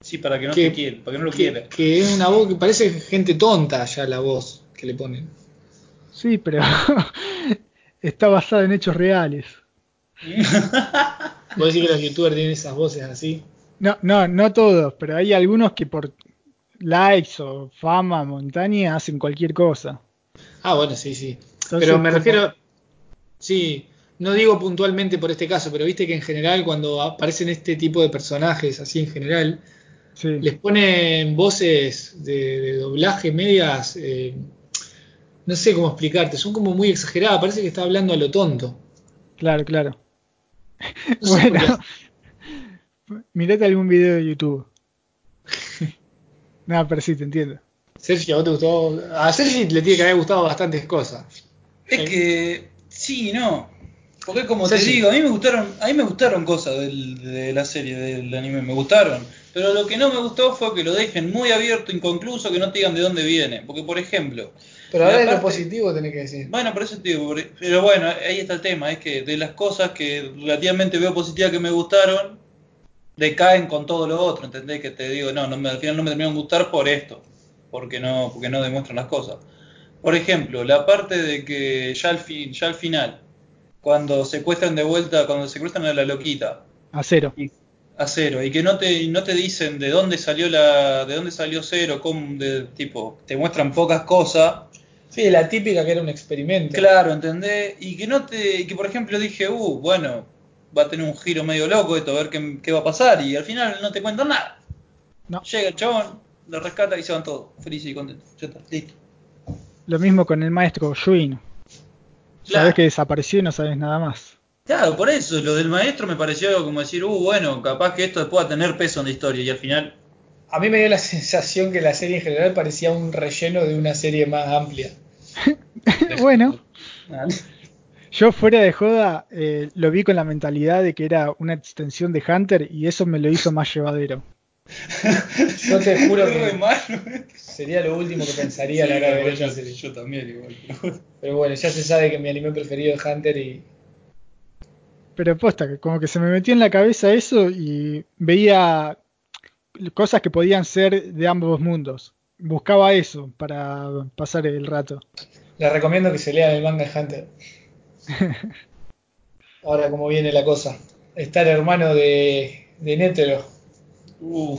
Sí, para que no Que- te quiera, para que no lo que, quiera. que es una voz que parece gente tonta ya la voz que le ponen. Sí, pero está basada en hechos reales. Vos decís que los youtubers tienen esas voces así. No, no, no todos, pero hay algunos que por likes o fama, montaña, hacen cualquier cosa. Ah, bueno, sí, sí. Entonces, pero me refiero, sí, no digo puntualmente por este caso, pero viste que en general cuando aparecen este tipo de personajes así en general, Sí, les ponen voces de, de doblaje medias, eh, no sé cómo explicarte, son como muy exageradas, parece que está hablando a lo tonto. claro, claro. No sé por qué. Bueno, mirate algún video de YouTube. no, pero sí, te entiendo. Sergi, ¿a vos te gustó? A Sergi le tiene que haber gustado bastantes cosas. Es que sí, no. Porque como te digo, a mí me gustaron, a mí me gustaron cosas del- de la serie, del anime, me gustaron. Pero lo que no me gustó fue que lo dejen muy abierto, inconcluso, que no te digan de dónde viene. Porque, por ejemplo, Pero ahora es lo positivo tenés que decir. bueno, por eso te digo, pero bueno, ahí está el tema, es que de las cosas que relativamente veo positivas que me gustaron, decaen con todo lo otro, ¿entendés? Que te digo, no, no me, al final no me terminaron de gustar por esto, porque no, porque no demuestran las cosas. Por ejemplo, la parte de que ya al, fin, ya al final, cuando secuestran de vuelta, cuando secuestran a la loquita, A cero. y, a cero, y que no te, no te dicen de dónde salió la, de dónde salió cero, cómo, de, tipo, te muestran pocas cosas, Sí, la típica que era un experimento. Claro, ¿entendés? Y que no te, y que por ejemplo dije, uh, bueno, va a tener un giro medio loco esto, a ver qué, qué va a pasar, y al final no te cuentan nada. No. Llega el chabón, lo rescata y se van todos, felices y contentos. Ya está, listo. Lo mismo con el maestro Shuin. Claro. Sabes que desapareció y no sabes nada más. Claro, por eso, lo del maestro me pareció como decir, uh, bueno, capaz que esto pueda tener peso en la historia, y al final, A mí me dio la sensación que la serie en general parecía un relleno de una serie más amplia. bueno, yo fuera de joda eh, lo vi con la mentalidad de que era una extensión de Hunter y eso me lo hizo más llevadero. Yo te juro que malo. sería lo último que pensaría a la hora de ver esa serie. Yo también igual. pero- Pero bueno, ya se sabe que mi anime preferido es Hunter y Pero posta, que como que se me metió en la cabeza eso y veía cosas que podían ser de ambos mundos. Buscaba eso para pasar el rato. les recomiendo que se lean el manga de Hunter. Ahora cómo viene la cosa. Está el hermano de, de Netero. Uh,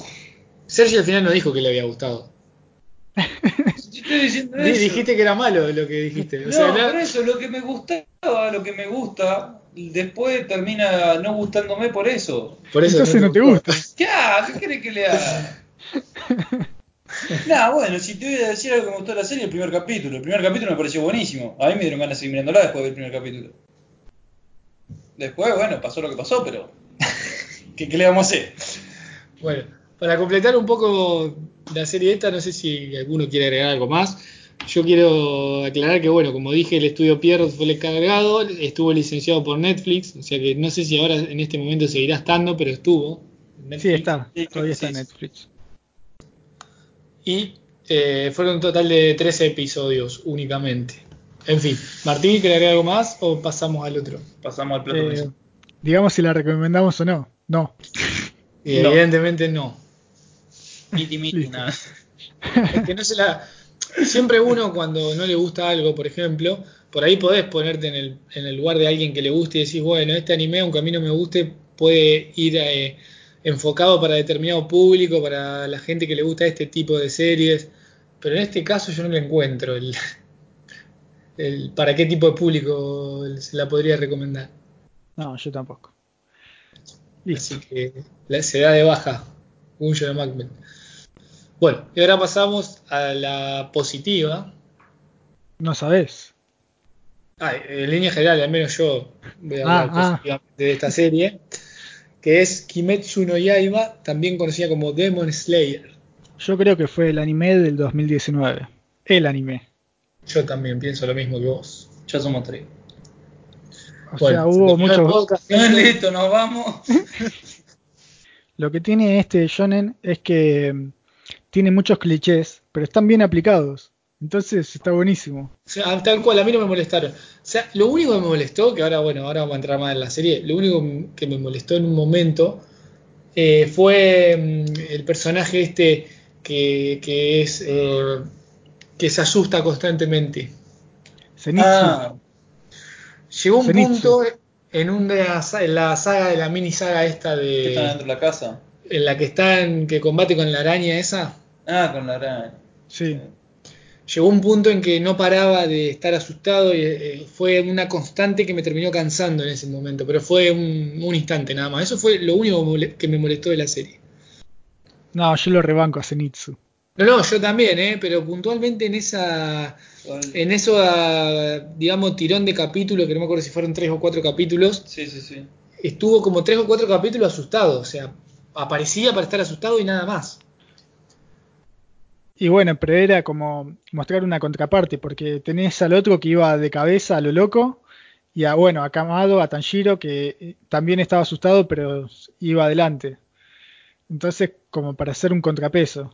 Sergio al final no dijo que le había gustado. estoy diciendo Di- eso. Dijiste que era malo lo que dijiste. O No, sea, la- por eso, lo que me gustaba, lo que me gusta, después termina no gustándome por eso. por eso Entonces no te gusta. ¿Qué, ah, ¿Qué querés que le haga? Nah, bueno, si te voy a decir algo que me gustó de la serie, el primer capítulo. El primer capítulo me pareció buenísimo. A mí me dieron ganas de seguir mirándola después del primer capítulo. Después, bueno, pasó lo que pasó, pero. ¿Qué, qué le vamos a hacer? Bueno, para completar un poco la serie esta, no sé si alguno quiere agregar algo más. Yo quiero aclarar que, bueno, como dije, el estudio Pierrot fue el encargado, estuvo licenciado por Netflix, o sea que no sé si ahora en este momento seguirá estando, pero estuvo. Sí, Netflix. está. Todavía está en. Netflix. Y eh, fueron un total de 13 episodios únicamente. En fin, Martín, ¿quiere agregar algo más o pasamos al otro? Pasamos al plato Eh, digamos si la recomendamos o no. No. Y no. evidentemente no. Miti, miti, nada. Es que no se la. Siempre uno cuando no le gusta algo, por ejemplo, por ahí podés ponerte en el, en el lugar de alguien que le guste y decís, bueno, este anime, aunque a mí no me guste, puede ir eh, enfocado para determinado público, para la gente que le gusta este tipo de series. Pero en este caso yo no le encuentro el, el para qué tipo de público se la podría recomendar. No, yo tampoco. Listo. Así que la, se da de baja Gunjo de Macbeth. Bueno, y ahora pasamos a la positiva. No sabés. Ah, en línea general, al menos yo voy a Ah, hablar ah. positivamente de esta serie, que es Kimetsu no Yaiba, también conocida como Demon Slayer. Yo creo que fue el anime del 2019. El anime. Yo también pienso lo mismo que vos. Ya somos tres. O Bueno, sea, se hubo muchos. gente. Listo, nos vamos. Lo que tiene este shonen es que tiene muchos clichés, pero están bien aplicados. Entonces está buenísimo. O sea, tal cual, a mí no me molestaron. O sea, lo único que me molestó, que ahora, bueno, ahora vamos a entrar más en la serie, lo único que me molestó en un momento eh, fue mm, el personaje este que, que es eh, que se asusta constantemente. Zenitsu. Ah, Llegó un Zenitsu. punto en, una, en la saga de la mini saga esta que están de dentro de la casa. en la que están que combate con la araña esa. Ah, con la araña. Sí. Llegó un punto en que no paraba de estar asustado y eh, fue una constante que me terminó cansando en ese momento, pero fue un, un instante nada más. Eso fue lo único que me mole- que me molestó de la serie. No, yo lo rebanco a Zenitsu. No, no, yo también, ¿eh? pero puntualmente en esa, en eso, ah, digamos, tirón de capítulos, que no me acuerdo si fueron tres o cuatro capítulos, Sí, sí, sí. estuvo como tres o cuatro capítulos asustado, o sea, aparecía para estar asustado y nada más. Y bueno, pero era como mostrar una contraparte, porque tenés al otro que iba de cabeza a lo loco, y a, bueno, a Kamado, a Tanjiro, que eh, también estaba asustado, pero iba adelante. Entonces, como para hacer un contrapeso.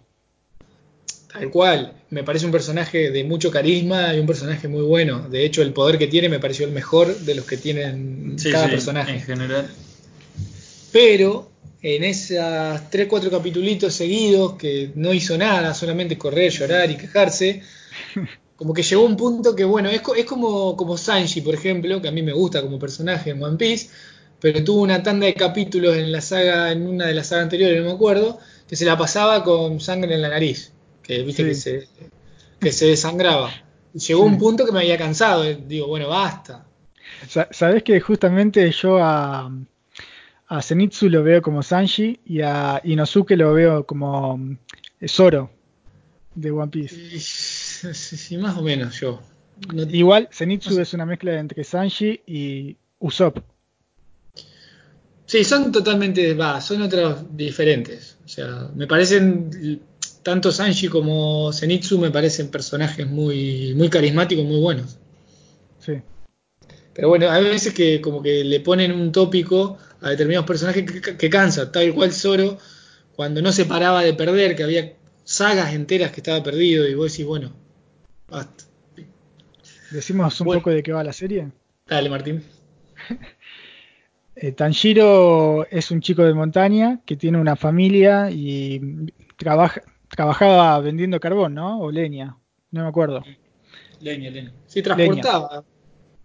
Tal cual, me parece un personaje de mucho carisma y un personaje muy bueno. De hecho, el poder que tiene me pareció el mejor de los que tienen Sí, cada sí, personaje. En general. Pero en esos 3-4 capitulitos seguidos que no hizo nada, solamente correr, llorar y quejarse, como que llegó un punto que, bueno, es, es como, como Sanji, por ejemplo, que a mí me gusta como personaje en One Piece, pero tuvo una tanda de capítulos en la saga, en una de las sagas anteriores, no me acuerdo, que se la pasaba con sangre en la nariz, que viste Sí. que, se, que se desangraba. Llegó Sí. un punto que me había cansado, eh, digo, bueno, basta. Sa- Sabés que justamente yo a, a Zenitsu lo veo como Sanji y a Inosuke lo veo como mm, Zoro de One Piece. Y, sí, más o menos yo. No- Igual, Zenitsu es una mezcla entre Sanji y Usopp. Sí, son totalmente, va, son otros diferentes. O sea, me parecen, tanto Sanji como Zenitsu me parecen personajes muy, muy carismáticos, muy buenos. Sí. Pero bueno, hay veces que como que le ponen un tópico a determinados personajes que, que cansa, tal cual Zoro cuando no se paraba de perder, que había sagas enteras que estaba perdido y vos decís, bueno, basta. ¿Decimos un Bueno. poco de qué va la serie? Dale, Martín. Eh, Tanjiro es un chico de montaña que tiene una familia y trabaja, trabajaba vendiendo carbón, ¿no? O leña, no me acuerdo. Leña, leña. Sí, transportaba,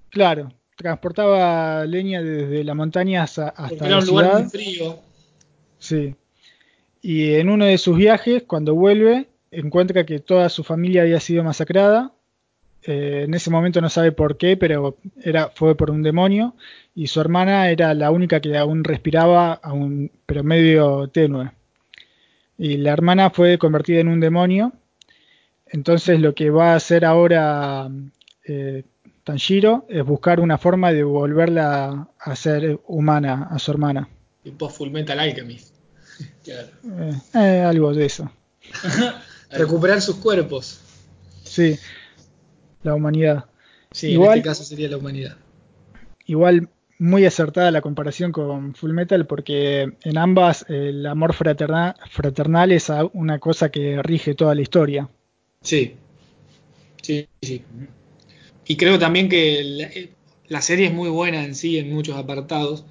Claro, transportaba leña desde las montañas a- porque hasta era la un lugar ciudad. muy frío. Sí. Y en uno de sus viajes, cuando vuelve, encuentra que toda su familia había sido masacrada. Eh, en ese momento no sabe por qué, pero era, fue por un demonio. Y su hermana era la única que aún respiraba, aún, pero medio tenue. Y la hermana fue convertida en un demonio. Entonces lo que va a hacer ahora eh, Tanjiro es buscar una forma de volverla a ser humana a su hermana. Tipo Full Metal Alchemist. Claro. Eh, eh, algo de eso. Recuperar sus cuerpos. Sí, la humanidad. Sí, Igual- en este caso sería la humanidad. Igual muy acertada la comparación con Full Metal porque en ambas eh, el amor fraterna- fraternal es una cosa que rige toda la historia. Sí. Sí, sí. Y creo también que la, eh, la serie es muy buena en sí, en muchos apartados,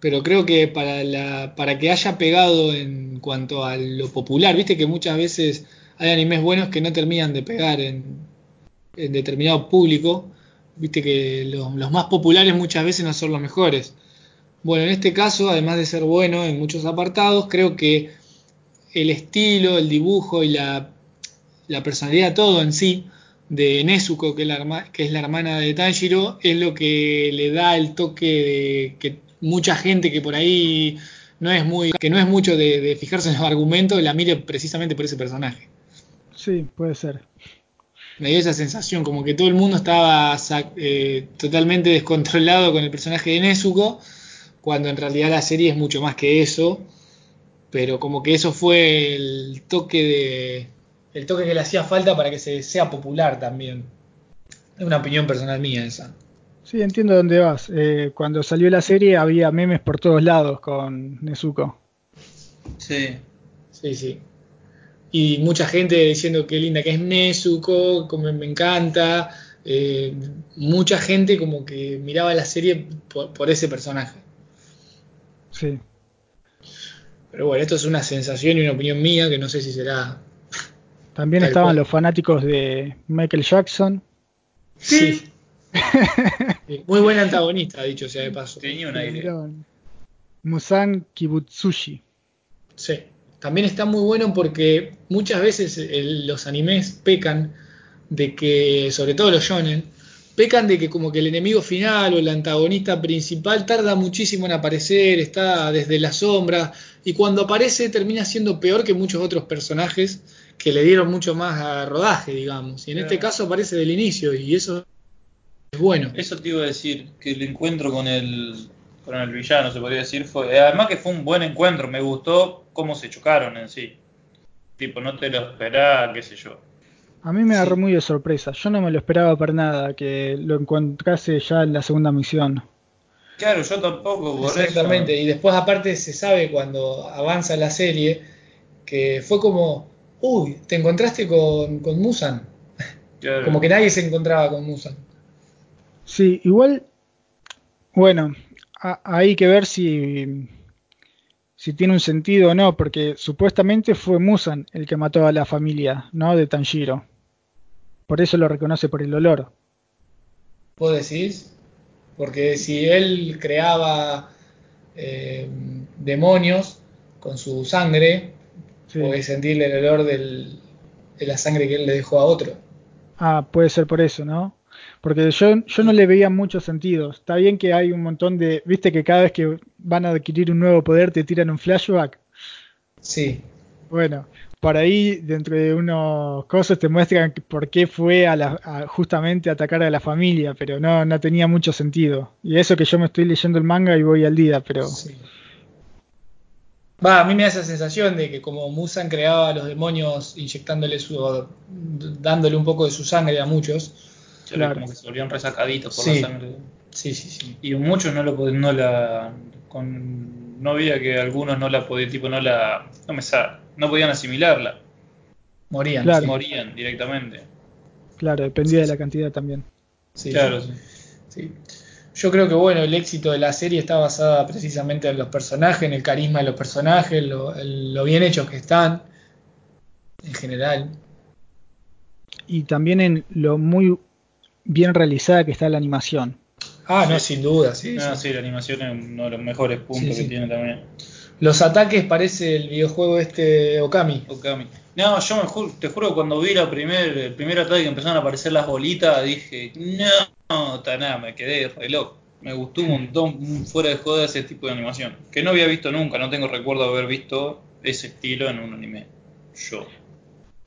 pero creo que para, la, para que haya pegado en cuanto a lo popular, viste que muchas veces hay animes buenos que no terminan de pegar en, en determinado público, viste que los, los más populares muchas veces no son los mejores. Bueno, en este caso, además de ser bueno en muchos apartados, creo que el estilo, el dibujo y la, la personalidad, todo en sí, de Nezuko, que es, la herma- que es la hermana de Tanjiro, es lo que le da el toque de que mucha gente que por ahí no es muy, que no es mucho de, de fijarse en los argumentos, la mire precisamente por ese personaje. Sí, puede ser. Me dio esa sensación, como que todo el mundo estaba eh, totalmente descontrolado con el personaje de Nezuko, cuando en realidad la serie es mucho más que eso, pero como que eso fue el toque de el toque que le hacía falta para que se sea popular también. Es una opinión personal mía esa. Sí, entiendo dónde vas. Eh, cuando salió la serie había memes por todos lados con Nezuko. Sí. Sí, sí. Y mucha gente diciendo que linda que es Nezuko, como me encanta. eh, mucha gente como que miraba la serie por, por ese personaje. Sí. Pero bueno, esto es una sensación y una opinión mía que no sé si será. También Tal estaban cual. los fanáticos de Michael Jackson. Sí. Sí, Muy buen antagonista, dicho sea de paso. Tenía un aire. Musan Kibutsushi. Sí. También está muy bueno porque muchas veces el- los animes pecan de que, sobre todo los shonen, pecan de que como que el enemigo final o el antagonista principal tarda muchísimo en aparecer, está desde la sombra y cuando aparece termina siendo peor que muchos otros personajes que le dieron mucho más a rodaje, digamos. Y en este caso aparece del inicio y eso es bueno. Eso te iba a decir, que el encuentro con el, con el villano, se podría decir, fue. Además que fue un buen encuentro, me gustó cómo se chocaron en sí. Tipo, no te lo esperaba, qué sé yo. A mí me agarró Sí. muy de sorpresa. Yo no me lo esperaba para nada que lo encontrase ya en la segunda misión. Claro, yo tampoco, por Exactamente, eso. y después aparte se sabe cuando avanza la serie que fue como, uy, te encontraste con, con Musan, Claro. como que nadie se encontraba con Musan. Sí, igual, bueno, a- hay que ver si, si tiene un sentido o no, porque supuestamente fue Musan el que mató a la familia, ¿no? De Tanjiro. Por eso lo reconoce por el olor. ¿Vos decís? Porque si él creaba eh, demonios con su sangre, Sí. podés sentirle el olor del- de la sangre que él le dejó a otro. Ah, puede ser por eso, ¿no? Porque yo, yo no le veía mucho sentido. Está bien que hay un montón de... Viste que cada vez que van a adquirir un nuevo poder te tiran un flashback. Sí, Bueno, por ahí dentro de unos cosas te muestran por qué fue a la, a justamente atacar a la familia, pero no, no tenía mucho sentido. Y eso que yo me estoy leyendo el manga y voy al día, pero Sí. Va, a mí me da esa sensación de que como Musan creaba a los demonios inyectándole su, dándole un poco de su sangre a muchos. Claro. Como que se volvían resacaditos por Sí. la sangre. Sí, sí, sí. Y muchos no lo no la con no veía que algunos no la podían, tipo, no la, no me sa- no podían asimilarla, Morían. Claro. morían directamente. Claro, dependía de la cantidad también. Sí, claro, sí, sí. Yo creo que bueno, el éxito de la serie está basada precisamente en los personajes, en el carisma de los personajes, lo, el- lo bien hechos que están, en general. Y también en lo muy bien realizada que está la animación. Ah, no, Sí. sin duda, sí. Ah, sí. sí, la animación es uno de los mejores puntos Sí, sí. que tiene también. Los ataques parece el videojuego este Okami. Okami. No, yo me ju- te juro cuando vi la primer, el primer ataque que empezaron a aparecer las bolitas, dije, no, taná, me quedé re loco. Me gustó un montón, fuera de joda ese tipo de animación. Que no había visto nunca, no tengo recuerdo de haber visto ese estilo en un anime. Yo.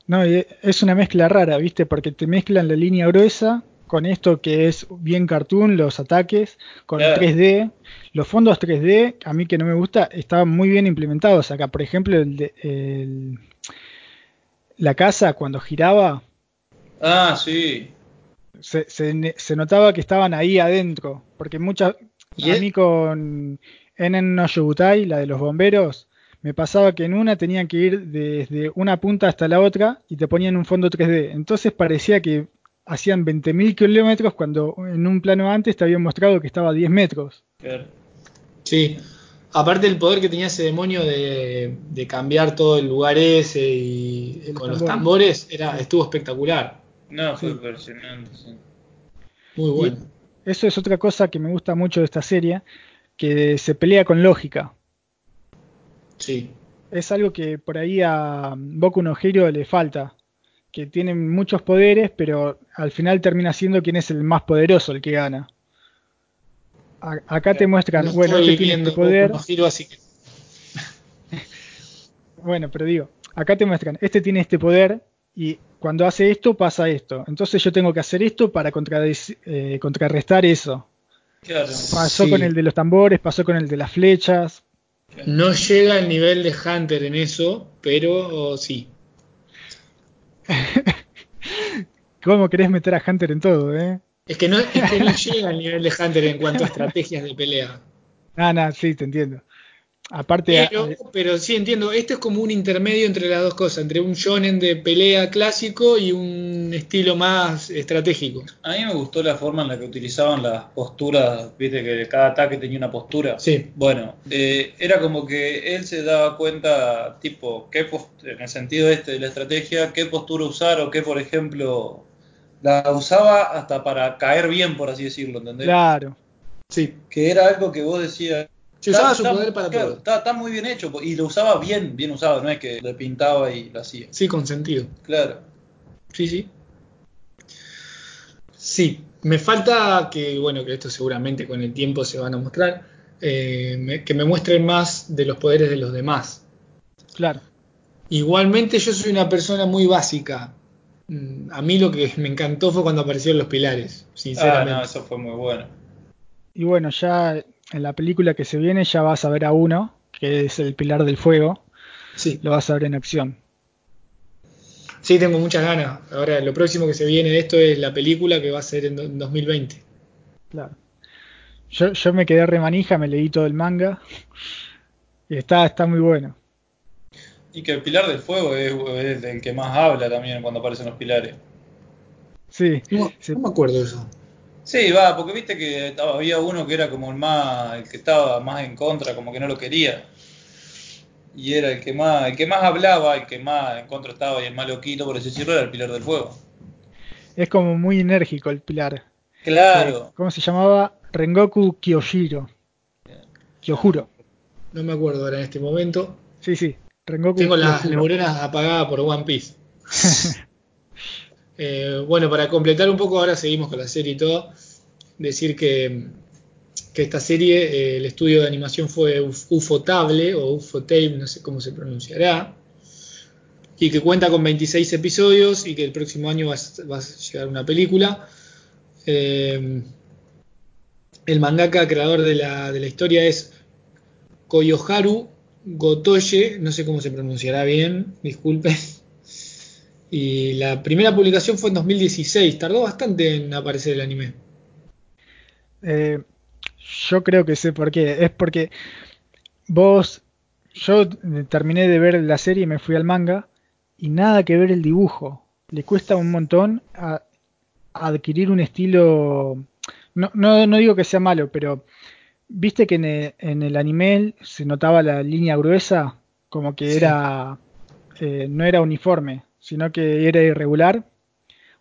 No, es una mezcla rara, ¿viste? Porque te mezclan la línea gruesa con esto que es bien cartoon, los ataques, con Claro. 3D. Los fondos 3D, a mí que no me gusta, estaban muy bien implementados. Acá, por ejemplo, el de- el- la casa cuando giraba, Ah, sí. Se, se ne- se notaba que estaban ahí adentro. Porque muchas. ¿Y A mí con Enen no la de los bomberos, me pasaba que en una tenían que ir desde una punta hasta la otra y te ponían un fondo 3D. Entonces parecía que hacían 20.000 kilómetros cuando en un plano antes te habían mostrado que estaba a 10 metros. Sí. Aparte el poder que tenía ese demonio de, de cambiar todo el lugar ese y con los tambores. tambores era, estuvo espectacular. No, fue Sí. impresionante. sí. Muy bueno. Eso es otra cosa que me gusta mucho de esta serie, que se pelea con lógica. Sí. Es algo que por ahí a Boku no Hero le falta, que tienen muchos poderes, pero al final termina siendo quien es el más poderoso, el que gana. A- acá te muestran, No bueno, este tiene este poder, Boku no Hero, así que bueno, pero digo, acá te muestran, este tiene este poder y cuando hace esto pasa esto. Entonces yo tengo que hacer esto para eh, contrarrestar eso. Claro. Pasó Sí. con el de los tambores, pasó con el de las flechas. no llega al nivel de Hunter en eso, pero oh, sí. ¿Cómo querés meter a Hunter en todo, eh? Es que no, es que no llega al nivel de Hunter en cuanto a estrategias de pelea. Ah, nada, sí, te entiendo. Aparte, Pero, a- pero sí entiendo, esto es como un intermedio entre las dos cosas, entre un shonen de pelea clásico y un estilo más estratégico. A mí me gustó la forma en la que utilizaban las posturas, viste que cada ataque tenía una postura. Sí. Bueno, eh, era como que él se daba cuenta, tipo, qué en el sentido este de la estrategia, qué postura usar o qué, por ejemplo, la usaba hasta para caer bien, por así decirlo, ¿entendés? claro. Sí. Que era algo que vos decías. Se usaba está- su está- poder para claro, todo. Está, está muy bien hecho y lo usaba bien, bien usado, no es que le pintaba y lo hacía. Sí, con sentido. Claro. Sí, sí. Sí, me falta que, bueno, que esto seguramente con el tiempo se van a mostrar, eh, me- que me muestren más de los poderes de los demás. Claro. Igualmente yo soy una persona muy básica. Mm, A mí lo que me encantó fue cuando aparecieron los pilares, Ah, sinceramente. no, eso fue muy bueno. Y bueno, ya en la película que se viene ya vas a ver a uno, que es el Pilar del Fuego, Sí, lo vas a ver en acción. sí, tengo muchas ganas. Ahora, lo próximo que se viene de esto es la película que va a ser en do- en 2020. Claro. Yo, yo me quedé remanija, me leí todo el manga. Y está, está muy bueno. Y que el pilar del fuego es, es el que más habla también cuando aparecen los pilares. Sí, No, me acuerdo de eso. Sí, va, porque viste que había uno que era como el más, el que estaba más en contra, como que no lo quería. Y era el que más, el que más hablaba, el que más en contra estaba y el más loquito, por así decirlo, era el pilar del fuego. es como muy enérgico el Pilar. Claro. Eh, ¿Cómo se llamaba? Rengoku Kyoshiro. Kyojuro. No me acuerdo ahora en este momento. Sí, sí. Rengoku Tengo las neuronas apagadas por One Piece. Eh, bueno, para completar un poco, ahora seguimos con la serie y todo. Decir que, esta serie, eh, el estudio de animación fue Uf- Ufotable o Ufotable, no sé cómo se pronunciará. Y que cuenta con 26 episodios y que el próximo año va, a- va a llegar una película. Eh, el mangaka creador de la, de la historia es Koyoharu Gotoye, no sé cómo se pronunciará bien, disculpen. Y la primera publicación fue en 2016, tardó bastante en aparecer el anime. Eh, yo creo que sé por qué. Es porque vos, yo terminé de ver la serie y me fui al manga y nada que ver el dibujo. Le cuesta un montón a, a adquirir un estilo, no, no, no, digo que sea malo, pero viste que en el, en el anime se notaba la línea gruesa, como que sí. era, eh, no era uniforme, sino que era irregular.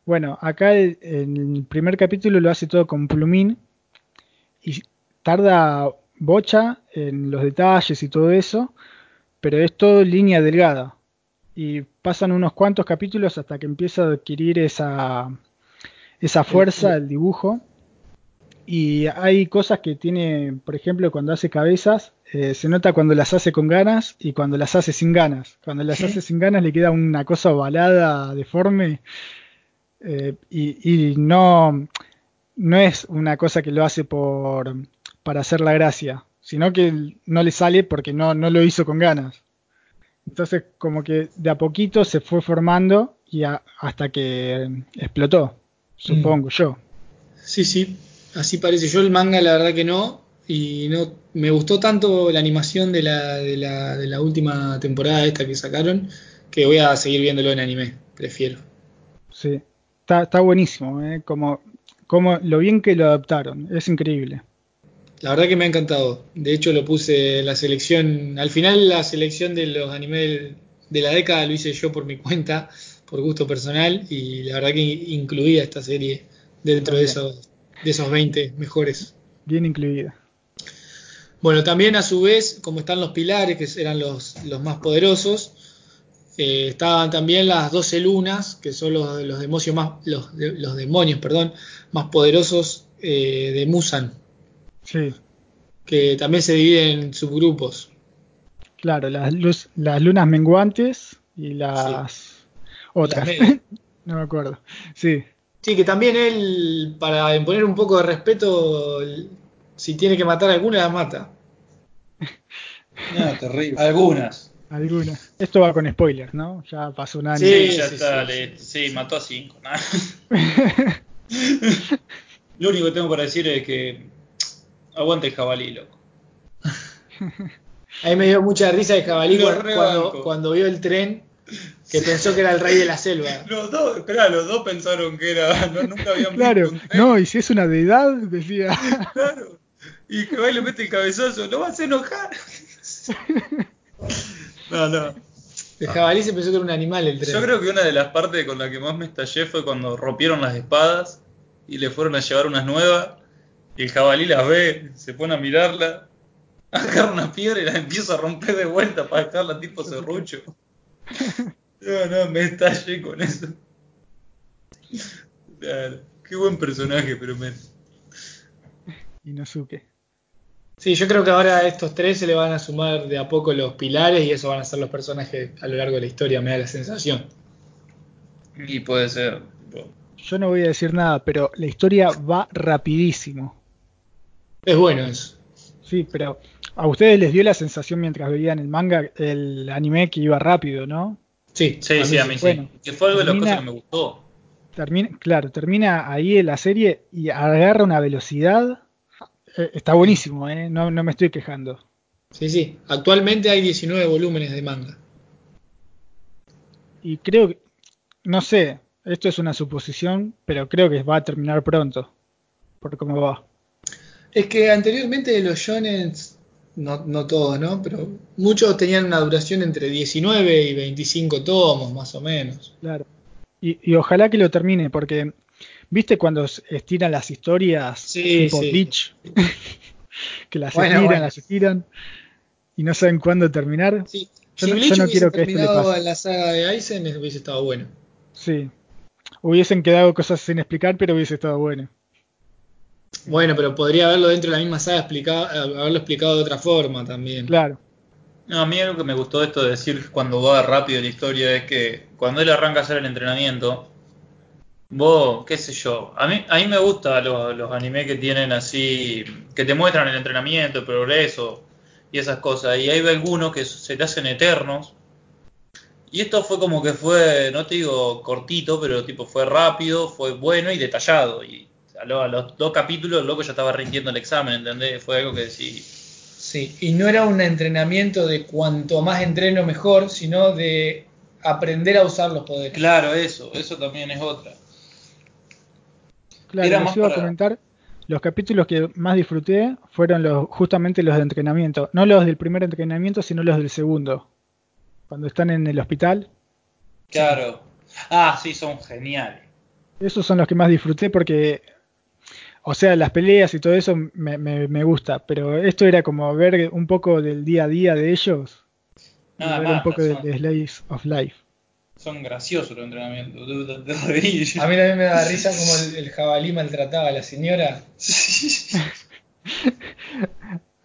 Bueno, acá el, el primer capítulo lo hace todo con plumín y tarda bocha en los detalles y todo eso, pero es todo línea delgada. Y pasan unos cuantos capítulos hasta que empieza a adquirir esa, esa fuerza el dibujo. Y hay cosas que tiene, por ejemplo, cuando hace cabezas, eh, se nota cuando las hace con ganas y cuando las hace sin ganas. Cuando las ¿Sí? hace sin ganas le queda una cosa ovalada, deforme. Eh, y, y no, no es una cosa que lo hace por para hacer la gracia, sino que no le sale porque no, no lo hizo con ganas. Entonces, como que de a poquito se fue formando y a, hasta que explotó, supongo mm. yo. Sí, sí, así parece. Yo el manga, la verdad que no. Y no me gustó tanto la animación de la, de la, de la última temporada esta que sacaron que voy a seguir viéndolo en anime, prefiero. Sí, está, está buenísimo, ¿eh? como, como lo bien que lo adaptaron, es increíble. La verdad que me ha encantado. De hecho, lo puse en la selección. Al final, la selección de los animes de la década lo hice yo por mi cuenta, por gusto personal. Y la verdad que incluía esta serie dentro de esos, de esos 20 mejores. Bien incluida. Bueno, también a su vez, como están los pilares, que eran los, los más poderosos, eh, estaban también las 12 lunas, que son los, los demonios más, los, los demonios, perdón, más poderosos eh, de Musan. Sí. Que también se dividen en subgrupos. Claro, las, luz, las lunas menguantes y las sí. otras. no me acuerdo. Sí. Sí, que también él, para imponer un poco de respeto, si tiene que matar a alguna, la mata. No, terrible. Algunas. Algunas. Esto va con spoilers, ¿no? Ya pasó un año. Sí, ya sí, está. Sí, le, sí, mató a cinco. Lo único que tengo para decir es que Aguante el jabalí, loco. A mí me dio mucha risa el jabalí cuando, cuando, vio el tren que pensó que era el rey de la selva. Los dos, espera, los dos pensaron que era, no, nunca habían claro, visto un tren. No, y si es una deidad, decía. Claro. Y Jabalí le mete el cabezazo, lo vas a enojar. No, no. El jabalí se pensó que era un animal el tren. Yo creo que una de las partes con la que más me estallé fue cuando rompieron las espadas y le fueron a llevar unas nuevas y el jabalí las ve, se pone a mirarla, agarra una piedra y la empieza a romper de vuelta para dejarla tipo serrucho. No, no, me estallé con eso. Claro, qué buen personaje, pero me... Inosuke. Sí, yo creo que ahora a estos tres se le van a sumar de a poco los pilares y eso van a ser los personajes a lo largo de la historia, me da la sensación. Y puede ser. Yo no voy a decir nada, pero la historia va rapidísimo. Es bueno eso. Sí, pero a ustedes les dio la sensación mientras veían el manga, el anime que iba rápido, ¿no? Sí, sí, a sí, a mí bueno, sí. Que fue algo de las cosas que me gustó. Termina, claro, termina ahí en la serie y agarra una velocidad. Eh, está buenísimo, ¿eh? No, no me estoy quejando. Sí, sí. Actualmente hay 19 volúmenes de manga. Y creo que, no sé, esto es una suposición, pero creo que va a terminar pronto. Por cómo va. Es que anteriormente los shonen, no, no todos, ¿no? Pero muchos tenían una duración entre 19 y 25 tomos, más o menos. Claro. Y, y ojalá que lo termine, porque, ¿viste cuando estiran las historias sí, tipo sí. Bleach? que las bueno, estiran, bueno. las estiran y no saben cuándo terminar. Sí. Yo, si no, yo no quiero que esto le pase. la saga de Aizen hubiese estado bueno. Sí. Hubiesen quedado cosas sin explicar, pero hubiese estado bueno. Bueno, pero podría haberlo dentro de la misma saga explicado, haberlo explicado de otra forma también. Claro. No, a mí algo que me gustó de esto de decir cuando va rápido la historia es que cuando él arranca a hacer el entrenamiento, vos, qué sé yo, a mí, a mí me gustan los, los animes que tienen así, que te muestran el entrenamiento, el progreso y esas cosas. Y hay algunos que se te hacen eternos. Y esto fue como que fue, no te digo cortito, pero tipo fue rápido, fue bueno y detallado. Y a, lo, a los dos capítulos, el loco ya estaba rindiendo el examen, ¿entendés? Fue algo que sí. Sí, y no era un entrenamiento de cuanto más entreno mejor, sino de aprender a usar los poderes. Claro, eso, eso también es otra. Claro, Era más iba a comentar, los capítulos que más disfruté fueron los, justamente los de entrenamiento. No los del primer entrenamiento, sino los del segundo. Cuando están en el hospital. Claro. Ah, sí, son geniales. Esos son los que más disfruté porque, o sea, las peleas y todo eso me, me- me gusta, pero esto era como ver un poco del día a día de ellos y ver un poco de, de Slice of Life. Son graciosos los entrenamientos. A mí también me da risa como el, el jabalí maltrataba a la señora.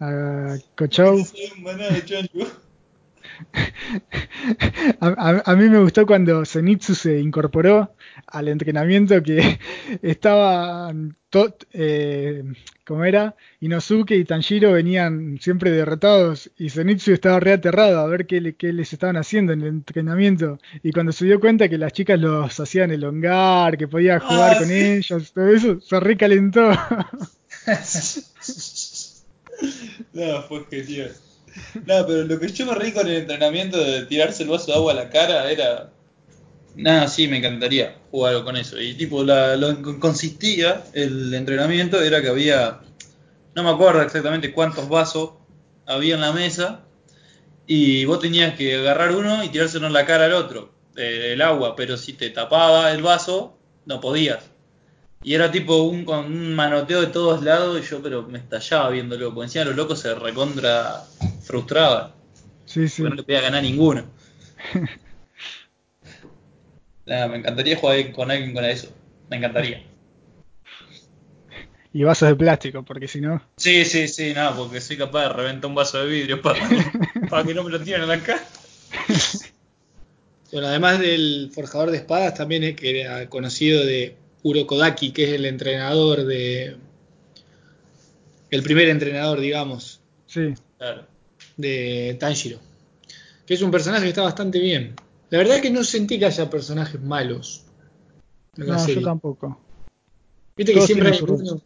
A Cochou. A, a- a mí me gustó cuando Zenitsu se incorporó al entrenamiento que estaban, to- eh, ¿cómo era? Inosuke y Tanjiro venían siempre derrotados y Zenitsu estaba re aterrado a ver qué, le- qué les estaban haciendo en el entrenamiento. Y cuando se dio cuenta que las chicas los hacían elongar, que podía jugar Ah, con sí. ellos, todo eso, se recalentó. No, fue genial. No, pero lo que yo me reí con el entrenamiento de tirarse el vaso de agua a la cara era. Nada, sí, me encantaría jugar con eso. Y tipo, lo que consistía el entrenamiento era que había. No me acuerdo exactamente cuántos vasos había en la mesa. Y vos tenías que agarrar uno y tirárselo en la cara al otro, el agua. Pero si te tapaba el vaso, no podías. Y era tipo un, un manoteo de todos lados y yo pero me estallaba viéndolo, porque encima los locos se recontra frustraban, Sí, sí. porque no le podía ganar ninguno. Nada, me encantaría jugar con alguien con eso, me encantaría. Y vasos de plástico, porque si no... Sí, sí, sí, nada, porque soy capaz de reventar un vaso de vidrio para, para que no me lo tiren en la cara. Bueno, además del forjador de espadas, también es que era conocido de Urokodaki, que es el entrenador de. El primer entrenador, digamos, Sí. Claro. De Tanjiro. Que es un personaje que está bastante bien. La verdad es que no sentí que haya personajes malos. en la No, yo tampoco. Viste que siempre hay uno-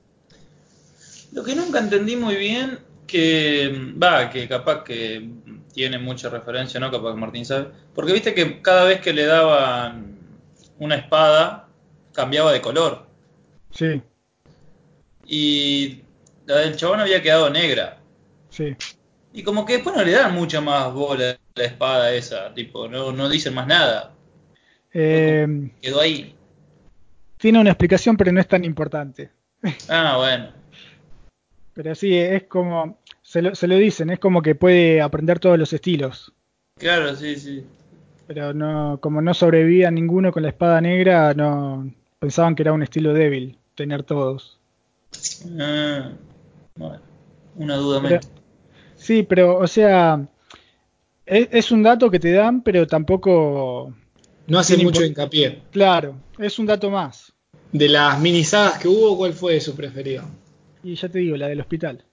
Lo que nunca entendí muy bien, que va, que capaz que tiene mucha referencia, ¿no? Capaz que Martín sabe. Porque viste que cada vez que le daban una espada, cambiaba de color. Sí, Y la del chabón había quedado negra. sí. Y como que después no le dan mucha más bola a la espada esa, tipo, no, no dicen más nada. Eh, Quedó ahí. tiene una explicación, pero no es tan importante. Ah, bueno. Pero sí, es como, se lo, se lo dicen, es como que puede aprender todos los estilos. Claro, sí, sí. Pero no, como no sobrevivía ninguno con la espada negra, no pensaban que era un estilo débil tener todos. Ah, bueno, una duda menos. Sí, pero, o sea, es, es un dato que te dan, pero tampoco, No hace mucho hincapié. claro, es un dato más. De las mini sagas que hubo, ¿cuál fue su preferido? Y ya te digo, la del hospital.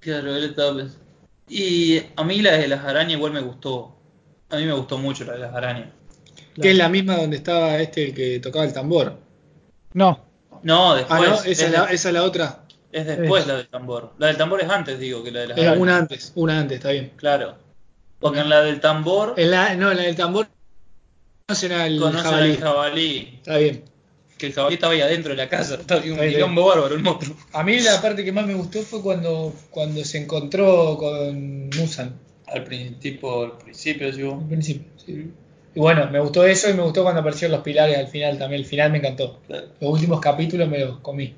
Claro, él estaba pensando. Y a mí la de las arañas igual me gustó. A mí me gustó mucho la de las arañas. Que es la misma donde estaba este el que tocaba el tambor. No, No, Ah, después. no, es, esa es la, esa es la otra. Es después es- la del tambor. La del tambor es antes, digo, que la de las arañas. una antes, una antes, está bien. Claro. Porque en la del tambor En la, no, en la del tambor conocen al conocen jabalí. al jabalí. Está bien. Que el jabalí estaba ahí adentro de la casa. Estaba un quilombo bárbaro el monstruo. A mí la parte que más me gustó fue cuando, cuando se encontró con Musan. Al principio, al principio, digo. Al principio. sí. Y bueno, me gustó eso y me gustó cuando aparecieron los pilares al final también. El final me encantó. Claro. Los últimos capítulos me los comí.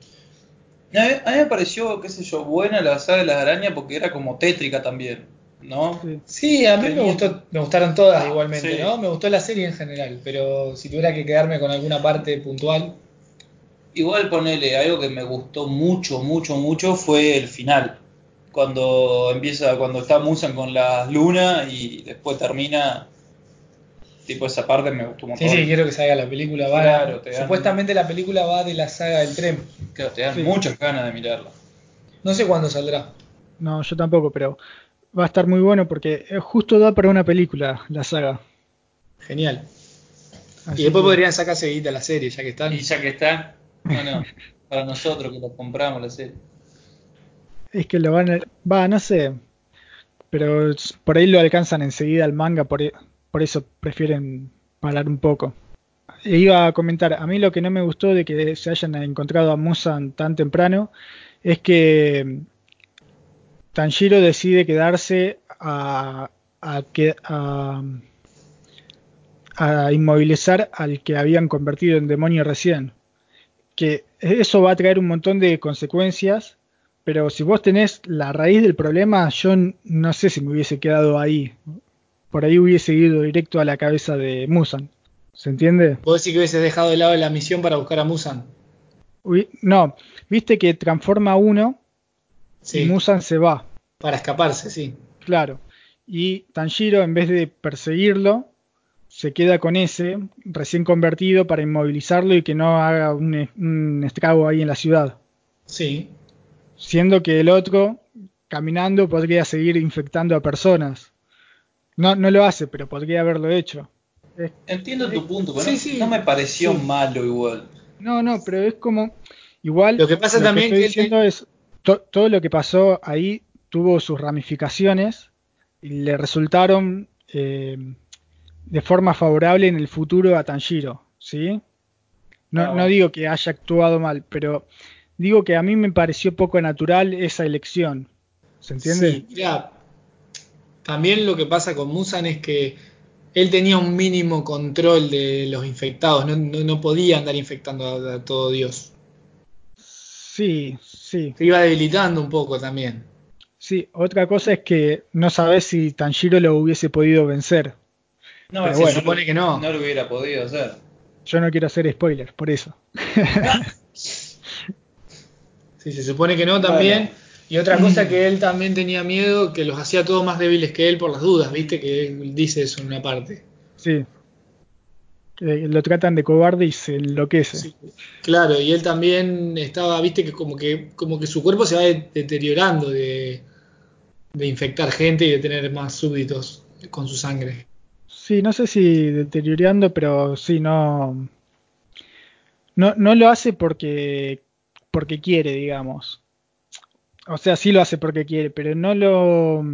A mí, a mí me pareció, qué sé yo, buena la saga de las arañas porque era como tétrica también, ¿no? sí. Sí, a mí me gustó, me gustaron todas igualmente, Sí. ¿no? Me gustó la serie en general, pero si tuviera que quedarme con alguna parte puntual, Igual ponele, algo que me gustó mucho, mucho, mucho fue el final. Cuando empieza, cuando está Musan con las lunas y después termina. Tipo esa parte me gustó un sí, sí, quiero que salga la película. Va, Claro, te dan- supuestamente la película va de la saga del tren. Claro, te dan Sí. muchas ganas de mirarla. No sé cuándo saldrá. No, yo tampoco, pero va a estar muy bueno porque eh, justo da para una película la saga. Genial. Así y después que- podrían sacar seguida la serie, ya que están. Y ya que están, bueno, para nosotros que lo compramos la serie. es que lo van a... Va, no sé. Pero por ahí lo alcanzan enseguida al manga, por, por eso prefieren parar un poco. E iba a comentar, a mí lo que no me gustó de que se hayan encontrado a Musan tan temprano es que Tanjiro decide quedarse a, a, a, a inmovilizar al que habían convertido en demonio recién. Que eso va a traer un montón de consecuencias, pero si vos tenés la raíz del problema, yo no sé si me hubiese quedado ahí. Por ahí hubiese ido directo a la cabeza de Musan. ¿Se entiende? Vos decís que hubieses dejado de lado la misión para buscar a Musan. no, viste que transforma uno Sí. y Musan se va. Para escaparse, sí. Claro. Y Tanjiro, en vez de perseguirlo, se queda con ese recién convertido para inmovilizarlo y que no haga un, un estrago ahí en la ciudad. Sí. Siendo que el otro, caminando, podría seguir infectando a personas. No, no lo hace, pero podría haberlo hecho. Es- Entiendo tu punto, pero Sí, no, sí. no me pareció Sí. malo igual. no, no, pero es como. Igual. Lo que pasa también estoy que- diciendo es. to- todo lo que pasó ahí tuvo sus ramificaciones y le resultaron eh, de forma favorable en el futuro a Tanjiro, ¿sí? No, Ah. no digo que haya actuado mal, pero digo que a mí me pareció poco natural esa elección. ¿Se entiende? Sí, mirá, también lo que pasa con Musan es que él tenía un mínimo control de los infectados, no, no- no podía andar infectando a, a todo Dios. Sí, sí. Se iba debilitando un poco también. Sí, otra cosa es que no sabes si Tanjiro lo hubiese podido vencer. No, Pero si bueno, no supone lo- que no. No lo hubiera podido hacer. Yo no quiero hacer spoilers, por eso. Sí, se supone que no también. Y otra cosa que él también tenía miedo, que los hacía todos más débiles que él por las dudas, viste que él dice eso en una parte. Sí. Eh, lo tratan de cobarde y se enloquece. Sí, claro, y él también estaba, viste que como que como que su cuerpo se va de- deteriorando de, de infectar gente y de tener más súbditos con su sangre. Sí, no sé si deteriorando, pero sí, no. No, no lo hace porque, porque quiere, digamos. O sea, sí lo hace porque quiere, pero no lo.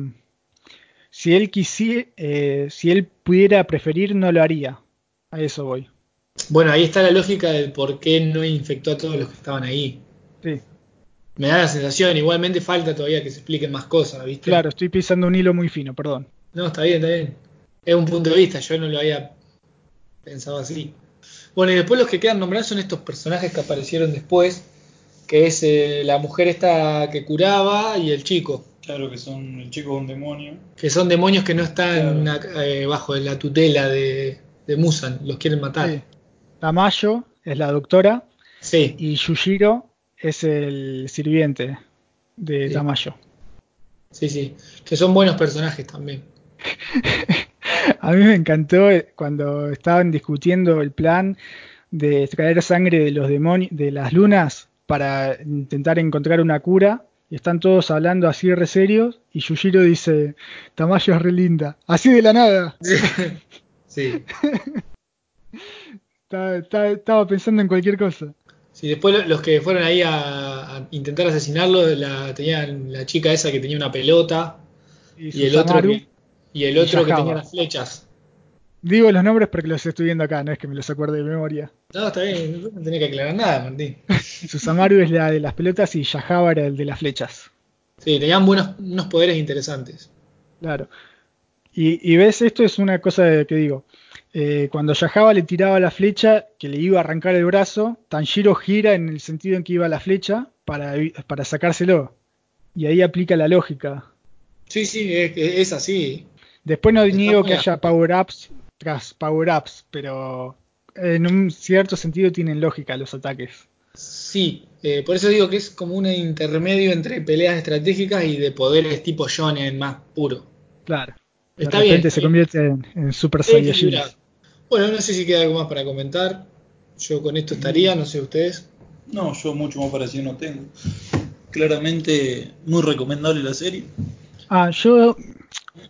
Si él quisiera, eh, si él pudiera preferir, no lo haría. A eso voy. Bueno, ahí está la lógica del por qué no infectó a todos los que estaban ahí. Sí, Me da la sensación, igualmente falta todavía que se expliquen más cosas, ¿viste? claro, estoy pisando un hilo muy fino, perdón. No, está bien, está bien. Es un punto de vista, yo no lo había pensado así. Bueno, y después los que quedan nombrados son estos personajes que aparecieron después, que es eh, la mujer esta que curaba y el chico, Claro que son el chico un demonio. que son demonios que no están Claro. eh, bajo la tutela de, de Musan, los quieren matar. Sí. Tamayo es la doctora Sí, y Yujiro es el sirviente de Sí. Tamayo. sí, sí, que son buenos personajes también. A mí me encantó eh, cuando estaban discutiendo el plan de extraer sangre de los demonios, de las lunas, para intentar encontrar una cura. Y están todos hablando así re serios. Y Yujiro dice: Tamayo es re linda. Así de la nada. Sí. Estaba, estaba- estaba pensando en cualquier cosa. Sí, después lo- los que fueron ahí a, a intentar asesinarlo, la, tenían la chica esa que tenía una pelota y el otro que, y el y otro que tenía las flechas. Digo los nombres porque los estoy viendo acá, no es que me los acuerde de memoria. No, está bien, no tenía que aclarar nada, Martín. Susamaru es la de las pelotas y Yahaba era el de las flechas. Sí, tenían buenos, unos poderes interesantes. Claro. Y, y ves, esto es una cosa que digo. Eh, cuando Yahaba le tiraba la flecha que le iba a arrancar el brazo, Tanjiro gira en el sentido en que iba la flecha para, para sacárselo. Y ahí aplica la lógica. Sí, sí, es, es así. Después no niego que haya power-ups tras power-ups, pero en un cierto sentido tienen lógica los ataques. Sí, eh, por eso digo que es como un intermedio entre peleas estratégicas y de poderes tipo shonen más puro. Claro. De Está repente bien. se convierte en, en Super Saiyajin. Bueno, no sé si queda algo más para comentar. Yo con esto estaría, no sé ustedes. No, yo mucho más parecido no tengo. Claramente muy recomendable la serie. Ah, yo,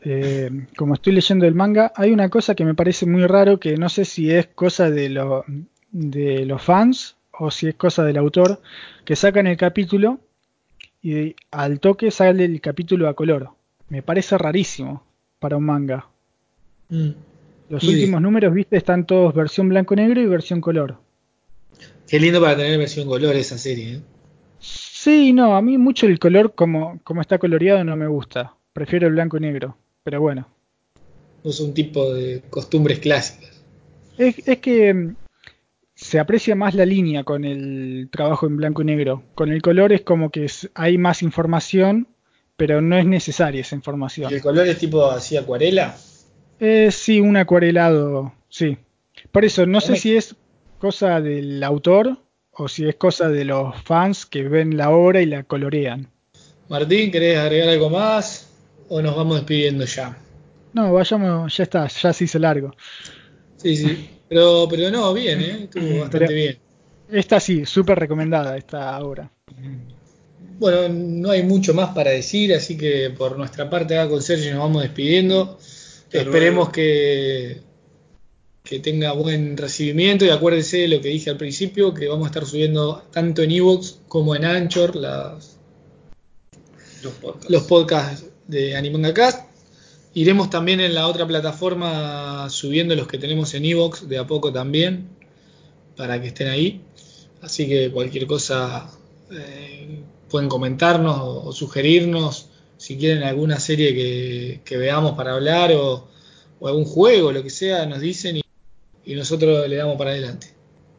eh, como estoy leyendo el manga, hay una cosa que me parece muy raro, que no sé si es cosa de, lo- de los fans o si es cosa del autor, que sacan el capítulo y al toque sale el capítulo a color. Me parece rarísimo para un manga. Mm. Los últimos números, viste, están todos versión blanco-negro y versión color. Qué lindo para tener versión color esa serie. ¿eh? Sí, no, a mí mucho el color como, como está coloreado no me gusta. Prefiero el blanco y negro. Pero bueno. No es un tipo de costumbres clásicas. Es, es que mm, se aprecia más la línea con el trabajo en blanco y negro. Con el color es como que hay más información, pero no es necesaria esa ¿Y información. el color es tipo así acuarela? Es sí, un acuarelado, sí. Por eso, no sé si es cosa del autor o si es cosa de los fans que ven la obra y la colorean. Martín, ¿querés agregar algo más? ¿O nos vamos despidiendo ya? No, vayamos, ya está, ya se hizo largo. Sí, sí. Pero, pero no, bien, ¿eh? Estuvo bastante Pero- bien. Esta sí, súper recomendada esta obra. Bueno, no hay mucho más para decir, así que por nuestra parte acá con Sergio nos vamos despidiendo. Hasta Esperemos luego. que, que tenga buen recibimiento y acuérdense de lo que dije al principio, que vamos a estar subiendo tanto en Evox como en Anchor las, Los podcasts. los podcasts de Animanga Cast. Iremos también en la otra plataforma subiendo los que tenemos en Evox de a poco también, para que estén ahí. Así que cualquier cosa eh, pueden comentarnos o, o sugerirnos si quieren alguna serie que, que veamos para hablar o, o algún juego, lo que sea, nos dicen y, y nosotros le damos para adelante.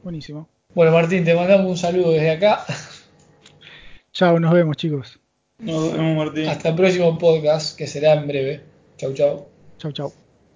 Buenísimo. Bueno, Martín, te mandamos un saludo desde acá. Chao, nos vemos chicos. Nos vemos, Martín. Hasta el próximo podcast, que será en breve. Chau, chau. Chau, chau.